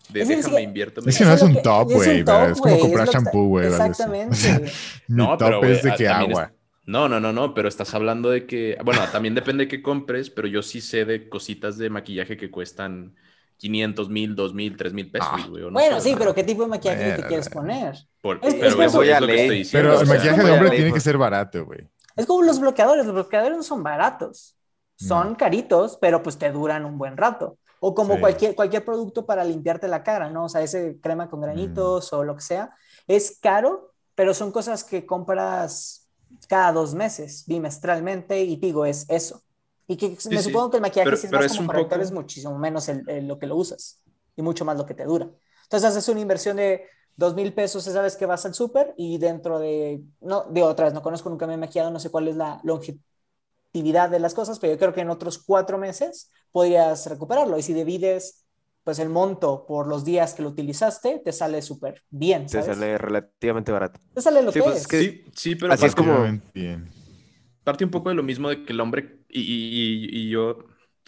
de Es que- déjame invierto? Es que no es un top, es güey. ¿verdad? Es como comprar es shampoo, güey. ¿verdad? Exactamente. O sea, Mi No, pero, top es de que agua. No, no, no, no, pero estás hablando de que, bueno, también depende de qué compres, pero yo sí sé de cositas de maquillaje que cuestan 500 mil, 2 mil, 3 mil pesos, Ah. güey. o no Bueno, sé, sí, pero ¿qué tipo de maquillaje te quieres poner? por- es- pero es eso Voy es a lo que estoy diciendo. Pero o el sea, maquillaje de hombre ley, tiene que ser barato, güey. Es como los bloqueadores, los bloqueadores no son baratos, son No. caritos, pero pues te duran un buen rato. O como Sí. cualquier, cualquier producto para limpiarte la cara, ¿no? O sea, ese crema con granitos Mm. o lo que sea, es caro, pero son cosas que compras cada dos meses, bimestralmente, y digo, es eso. Y que me sí. supongo que el maquillaje Pero- si es pero más es como un poco- es muchísimo menos el, el- lo que lo usas y mucho más lo que te dura. Entonces haces una inversión de dos mil pesos esa vez que vas al súper y dentro de, no, digo otra vez, no conozco, nunca me he maquillado, no sé cuál es la longevidad de las cosas, pero yo creo que en otros cuatro meses podrías recuperarlo. Y si divides pues el monto por los días que lo utilizaste, te sale súper bien, Te sale relativamente barato. Te sale lo Sí, que pues, es. es que- Sí, sí, pero Así es como- Bien. parte un poco de lo mismo de que el hombre, y, y- y- y yo,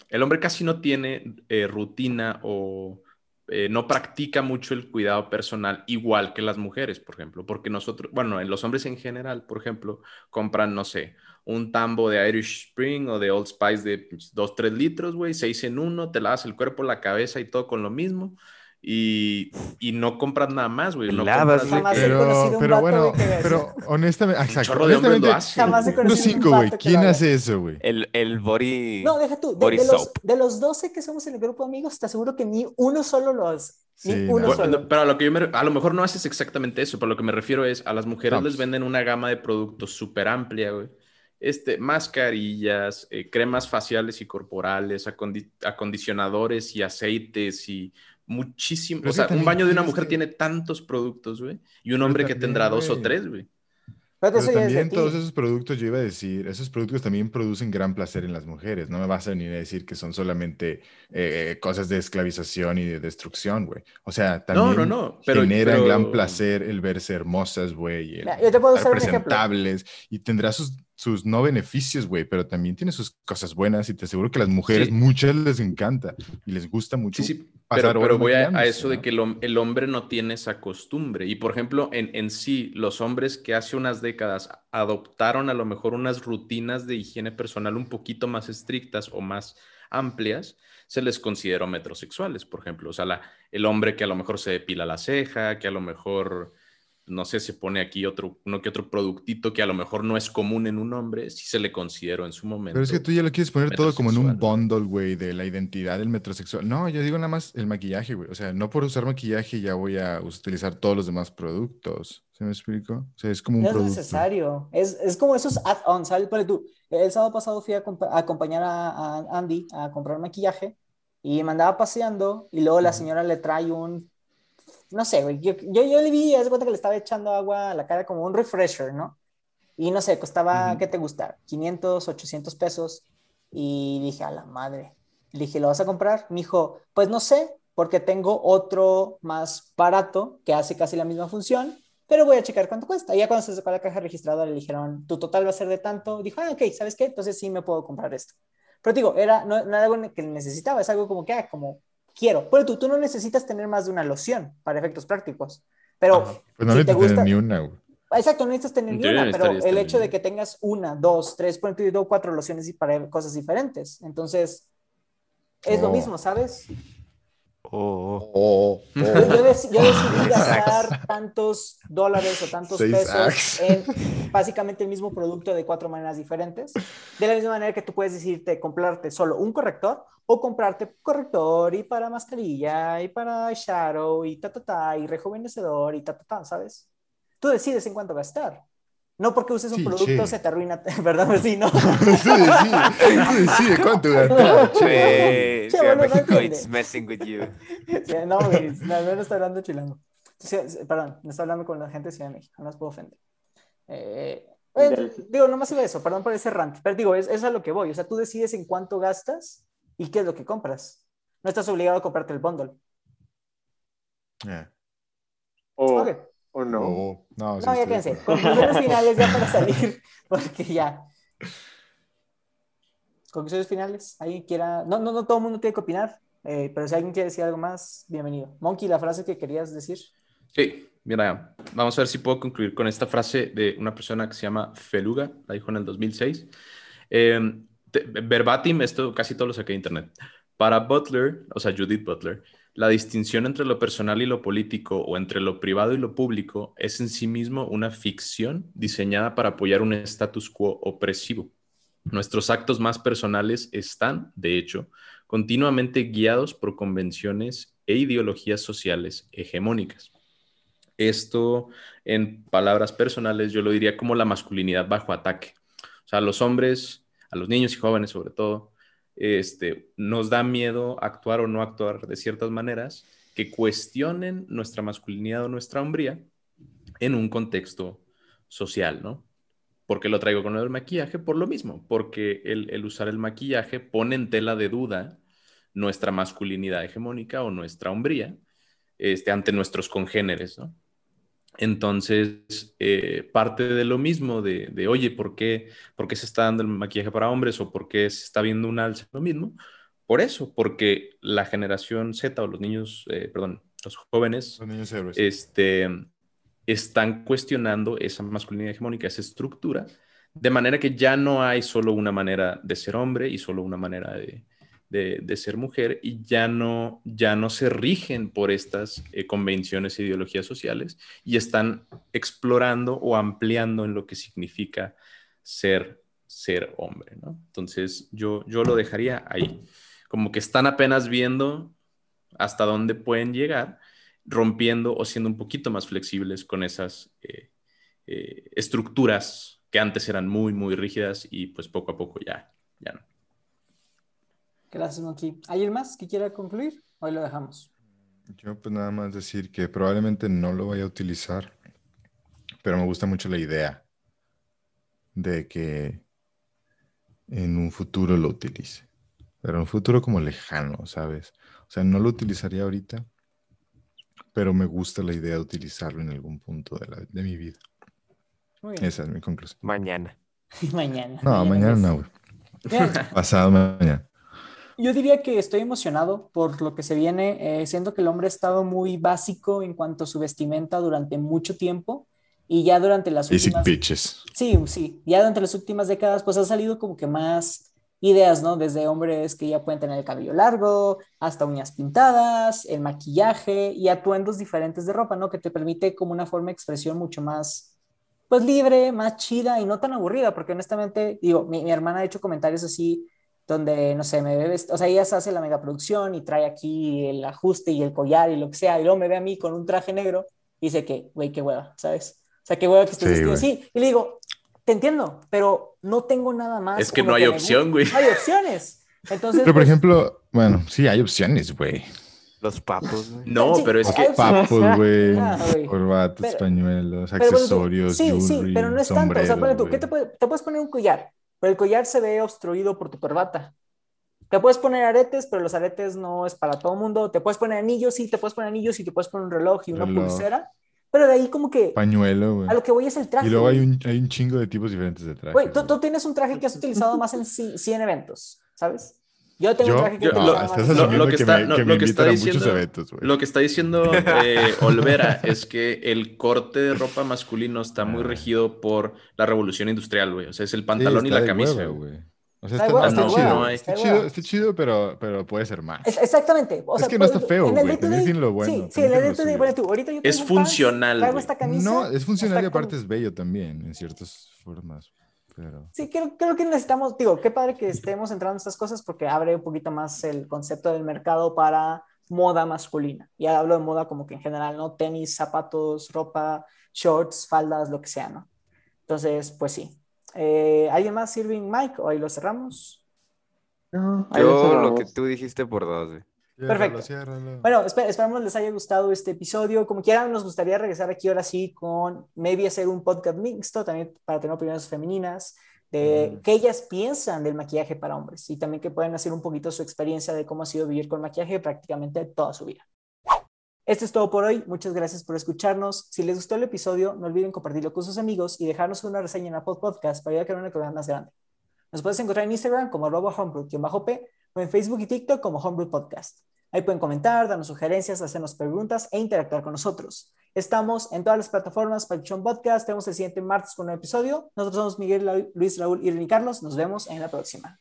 el hombre casi no tiene eh, rutina o eh, no practica mucho el cuidado personal igual que las mujeres, por ejemplo, porque nosotros, bueno, en los hombres en general, por ejemplo, compran, no sé, un tambo de Irish Spring o de Old Spice de 2, 3 litros, güey, 6 en uno, te lavas el cuerpo, la cabeza y todo con lo mismo. Y, y no compras nada más, güey. No Lavas, compras Jamás que- he conocido Pero, un pero vato, bueno, güey, que pero honestamente, exacto. chorro de lo hacen. Jamás he unos conocido un cinco, güey. vato que ¿Quién hace eso, güey? El, el body. No, deja tú. De, Body de los, soap. de los 12 que somos en el grupo de amigos, te aseguro que ni uno solo lo hace. Ni Sí, uno no. solo. Bueno, pero a lo que yo me, a lo mejor no haces exactamente eso, pero lo que me refiero es a las mujeres No, les venden una gama de productos súper amplia, güey. Este, mascarillas, eh, cremas faciales y corporales, acondi- acondicionadores y aceites y muchísimo. Pero O que sea, un baño de una mujer que- tiene tantos productos, güey. Y un hombre que también, tendrá dos o tres, güey. Pero Pero también todos esos productos, yo iba a decir, esos productos también producen gran placer en las mujeres. No me vas a venir a decir que son solamente eh, cosas de esclavización y de destrucción, güey. O sea, No, también no, no. Pero, generan pero- gran placer el verse hermosas, güey, y el Mira, yo te puedo usar un ejemplo. presentables y tendrá sus, sus no beneficios, güey, pero también tiene sus cosas buenas y te aseguro que a las mujeres Sí. muchas les encanta y les gusta mucho. Sí, sí, pasar pero, voy a, eso de que el, hom- el hombre no tiene esa costumbre. Y por ejemplo, en, en sí, los hombres que hace unas décadas adoptaron a lo mejor unas rutinas de higiene personal un poquito más estrictas o más amplias, se les consideró metrosexuales, por ejemplo. O sea, la- el hombre que a lo mejor se depila la ceja, que a lo mejor, no sé, se pone aquí otro, uno que otro productito que a lo mejor no es común en un hombre, sí se le consideró en su momento. Pero es que tú ya lo quieres poner todo como en un bundle, güey, de la identidad del metrosexual. No, yo digo nada más el maquillaje, güey. O sea, no por usar maquillaje ya voy a utilizar todos los demás productos. ¿Se me explico? O sea, es como un No es producto. necesario. Es, es como esos add-ons, ¿sabes? Tú, el sábado pasado fui a, a acompañar a, a Andy a comprar maquillaje y me andaba paseando y luego la señora le trae un, no sé, güey, yo, yo, yo le vi, haz de cuenta que le estaba echando agua a la cara como un refresher, ¿no? Y no sé, costaba, Ujú. ¿qué te gusta? 500, 800 pesos. Y dije, a la madre. Le dije, ¿lo vas a comprar? Me dijo, pues no sé, porque tengo otro más barato que hace casi la misma función, pero voy a checar cuánto cuesta. Y ya cuando se sacó la caja registradora le dijeron, tu total va a ser de tanto. Dijo, ah, ok, ¿sabes qué? Entonces sí me puedo comprar esto. Pero digo, era, no, no era algo que necesitaba, es algo como que, ah, como quiero. Pero tú, tú no necesitas tener más de una loción para efectos prácticos. Pero Ajá. Pues no si necesitas te tener gusta- ni una, güey. Exacto, no necesitas tener En ni una, pero el hecho ni de que tengas una, dos, tres, por ejemplo, yo tengo cuatro lociones y para cosas diferentes. Entonces, es lo Oh. mismo, ¿sabes? Oh, Oh, Yo, yo dec- yo decidí gastar tantos dólares o tantos Seis pesos Axe. en básicamente el mismo producto de cuatro maneras diferentes. De la misma manera que tú puedes decirte comprarte solo un corrector o comprarte corrector y para mascarilla y para eyeshadow y ta, ta, ta, y rejuvenecedor y ta, ta, ta, ¿sabes? Tú decides en cuánto gastar. No porque uses un Sí, producto che. se te arruina, ¿verdad? Sí, no. Tú decide, tú decide cuánto gastar. Che, Che, Ciudad no México, entiende. it's messing with you. Sí, no, güey, no, no está hablando chilango. Sí, perdón, no está hablando con la gente de Ciudad de México, no las puedo ofender. Eh, eh, digo, nomás iba eso, perdón por ese rant, pero digo, es, es a lo que voy. O sea, tú decides en cuánto gastas y qué es lo que compras. No estás obligado a comprarte el bundle. Yeah. O, Ok. ¿O no? Oh, no, sí No, ya de quédense. Conclusiones finales ya para salir, porque ya. Conclusiones finales. ¿Alguien quiera? No, no, no todo el mundo tiene que opinar, eh, pero si alguien quiere decir algo más, bienvenido. Monkey, la frase que querías decir. Sí, mira, vamos a ver si puedo concluir con esta frase de una persona que se llama Feluga, la dijo en el 2006. Eh, te- verbatim, esto casi todo lo saqué de internet. Para Butler, o sea, Judith Butler, la distinción entre lo personal y lo político o entre lo privado y lo público es en sí mismo una ficción diseñada para apoyar un status quo opresivo. Nuestros actos más personales están, de hecho, continuamente guiados por convenciones e ideologías sociales hegemónicas. Esto, en palabras personales, yo lo diría como la masculinidad bajo ataque. O sea, a los hombres, a los niños y jóvenes sobre todo, este, nos da miedo actuar o no actuar de ciertas maneras que cuestionen nuestra masculinidad o nuestra hombría en un contexto social, ¿no? ¿Por qué lo traigo con el maquillaje? Por lo mismo, porque el, el usar el maquillaje pone en tela de duda nuestra masculinidad hegemónica o nuestra hombría este, ante nuestros congéneres, ¿no? Entonces, eh, parte de lo mismo de, de, oye, ¿por qué, ¿por qué se está dando el maquillaje para hombres o por qué se está viendo un alza? Lo mismo, por eso, porque la generación Z o los niños, eh, perdón, los jóvenes, Los niños héroes. este, están cuestionando esa masculinidad hegemónica, esa estructura, de manera que ya no hay solo una manera de ser hombre y solo una manera de, de, ser mujer y ya no, ya no se rigen por estas eh, convenciones e ideologías sociales y están explorando o ampliando en lo que significa ser, ser hombre, ¿no? Entonces yo, yo lo dejaría ahí, como que están apenas viendo hasta dónde pueden llegar, rompiendo o siendo un poquito más flexibles con esas eh, eh, estructuras que antes eran muy, muy rígidas y pues poco a poco ya, ya no. Gracias, Monkey. ¿Alguien más que quiera concluir? Hoy lo dejamos. Yo pues nada más decir que probablemente no lo vaya a utilizar, pero me gusta mucho la idea de que en un futuro lo utilice. Pero en un futuro como lejano, ¿sabes? O sea, no lo utilizaría ahorita, pero me gusta la idea de utilizarlo en algún punto de, la- de mi vida. Muy bien. Esa es mi conclusión. Mañana. mañana. No, mañana es. no, Pasado mañana. Yo diría que estoy emocionado por lo que se viene, eh, siendo que el hombre ha estado muy básico en cuanto a su vestimenta durante mucho tiempo y ya durante las Basic últimas... bitches. Sí, sí, ya durante las últimas décadas pues ha salido como que más ideas, ¿no? Desde hombres que ya pueden tener el cabello largo, hasta uñas pintadas, el maquillaje y atuendos diferentes de ropa, ¿no? Que te permite como una forma de expresión mucho más, pues libre, más chida y no tan aburrida, porque honestamente, digo, mi, mi hermana ha hecho comentarios así donde, no sé, me ve, o sea, ella se hace la megaproducción y trae aquí el ajuste y el collar y lo que sea, y luego me ve a mí con un traje negro y dice que, güey, qué hueva, ¿sabes? O sea, qué hueva que estés Sí, así. Y le digo, te entiendo, pero no tengo nada más. Es que no hay opción, güey. No hay opciones. Entonces, Pero por pues, ejemplo, bueno, sí, hay opciones, güey. Los papos, güey. No, Sí, pero es que. Papos, güey. Ah, güey. Corbatas, Pero- pañuelos, pero, bueno, accesorios, sí, sí, jewelry, pero no es tanto. O sea, ponle tú, ¿qué te, puede- te puedes poner un collar? Pero el collar se ve obstruido por tu corbata. Te puedes poner aretes, pero los aretes no es para todo el mundo. Te puedes poner anillos, sí, te puedes poner anillos y te puedes poner un reloj y una Reloj. pulsera. Pero de ahí como que Pañuelo, güey. a lo que voy es el traje. Y luego hay un, hay un chingo de tipos diferentes de trajes. Güey, tú, tienes un traje que has utilizado más en ci- 100 eventos, ¿sabes? Yo tengo un traje que he yo- no, utilizado lo- más estás en lo- 100 asumiendo lo que que, está- me, no, que lo que está invitan a muchos diciendo- eventos, güey. Lo que está diciendo eh, Olvera es que el corte de ropa masculino está muy Ah. regido por la revolución industrial, güey. O sea, es el pantalón Sí, y la camisa. hueva, güey. O sea, Está de está, está está de chido. está, está de chido está chido, pero, pero puede ser más. Es- exactamente. O Es sea, que no está pues, feo, en el güey, tiene lo bueno, Sí, sí, el suyo. bueno, tú, ahorita yo Es funcional, esta camisa. No, es funcional y está aparte con- es bello también, en ciertas formas. Pero... Sí, creo, creo que necesitamos, digo, qué padre que estemos entrando en estas cosas porque abre un poquito más el concepto del mercado para moda masculina. Y hablo de moda como que en general, ¿no? Tenis, zapatos, ropa, shorts, faldas, lo que sea, ¿no? Entonces, pues sí. Eh, ¿Alguien más, Irving, Mike? O ahí lo cerramos. No, ahí lo Yo lo que tú dijiste por dos. Perfecto. Ciérralo, ciérralo. Bueno, esper- esperamos les haya gustado este episodio. Como quieran, nos gustaría regresar aquí ahora sí con maybe hacer un podcast mixto también para tener opiniones femeninas de Mm. qué ellas piensan del maquillaje para hombres y también que puedan hacer un poquito su experiencia de cómo ha sido vivir con maquillaje prácticamente toda su vida. Esto es todo por hoy. Muchas gracias por escucharnos. Si les gustó el episodio, no olviden compartirlo con sus amigos y dejarnos una reseña en Apple Podcast para ayudar a crear una comunidad más grande. Nos puedes encontrar en Instagram como arroba homebrew-p o en Facebook y TikTok como Homebrew Podcast. Ahí pueden comentar, darnos sugerencias, hacernos preguntas e interactuar con nosotros. Estamos en todas las plataformas para el Podcast. Tenemos el siguiente martes con un episodio. Nosotros somos Miguel, Luis, Raúl y Carlos. Nos vemos en la próxima.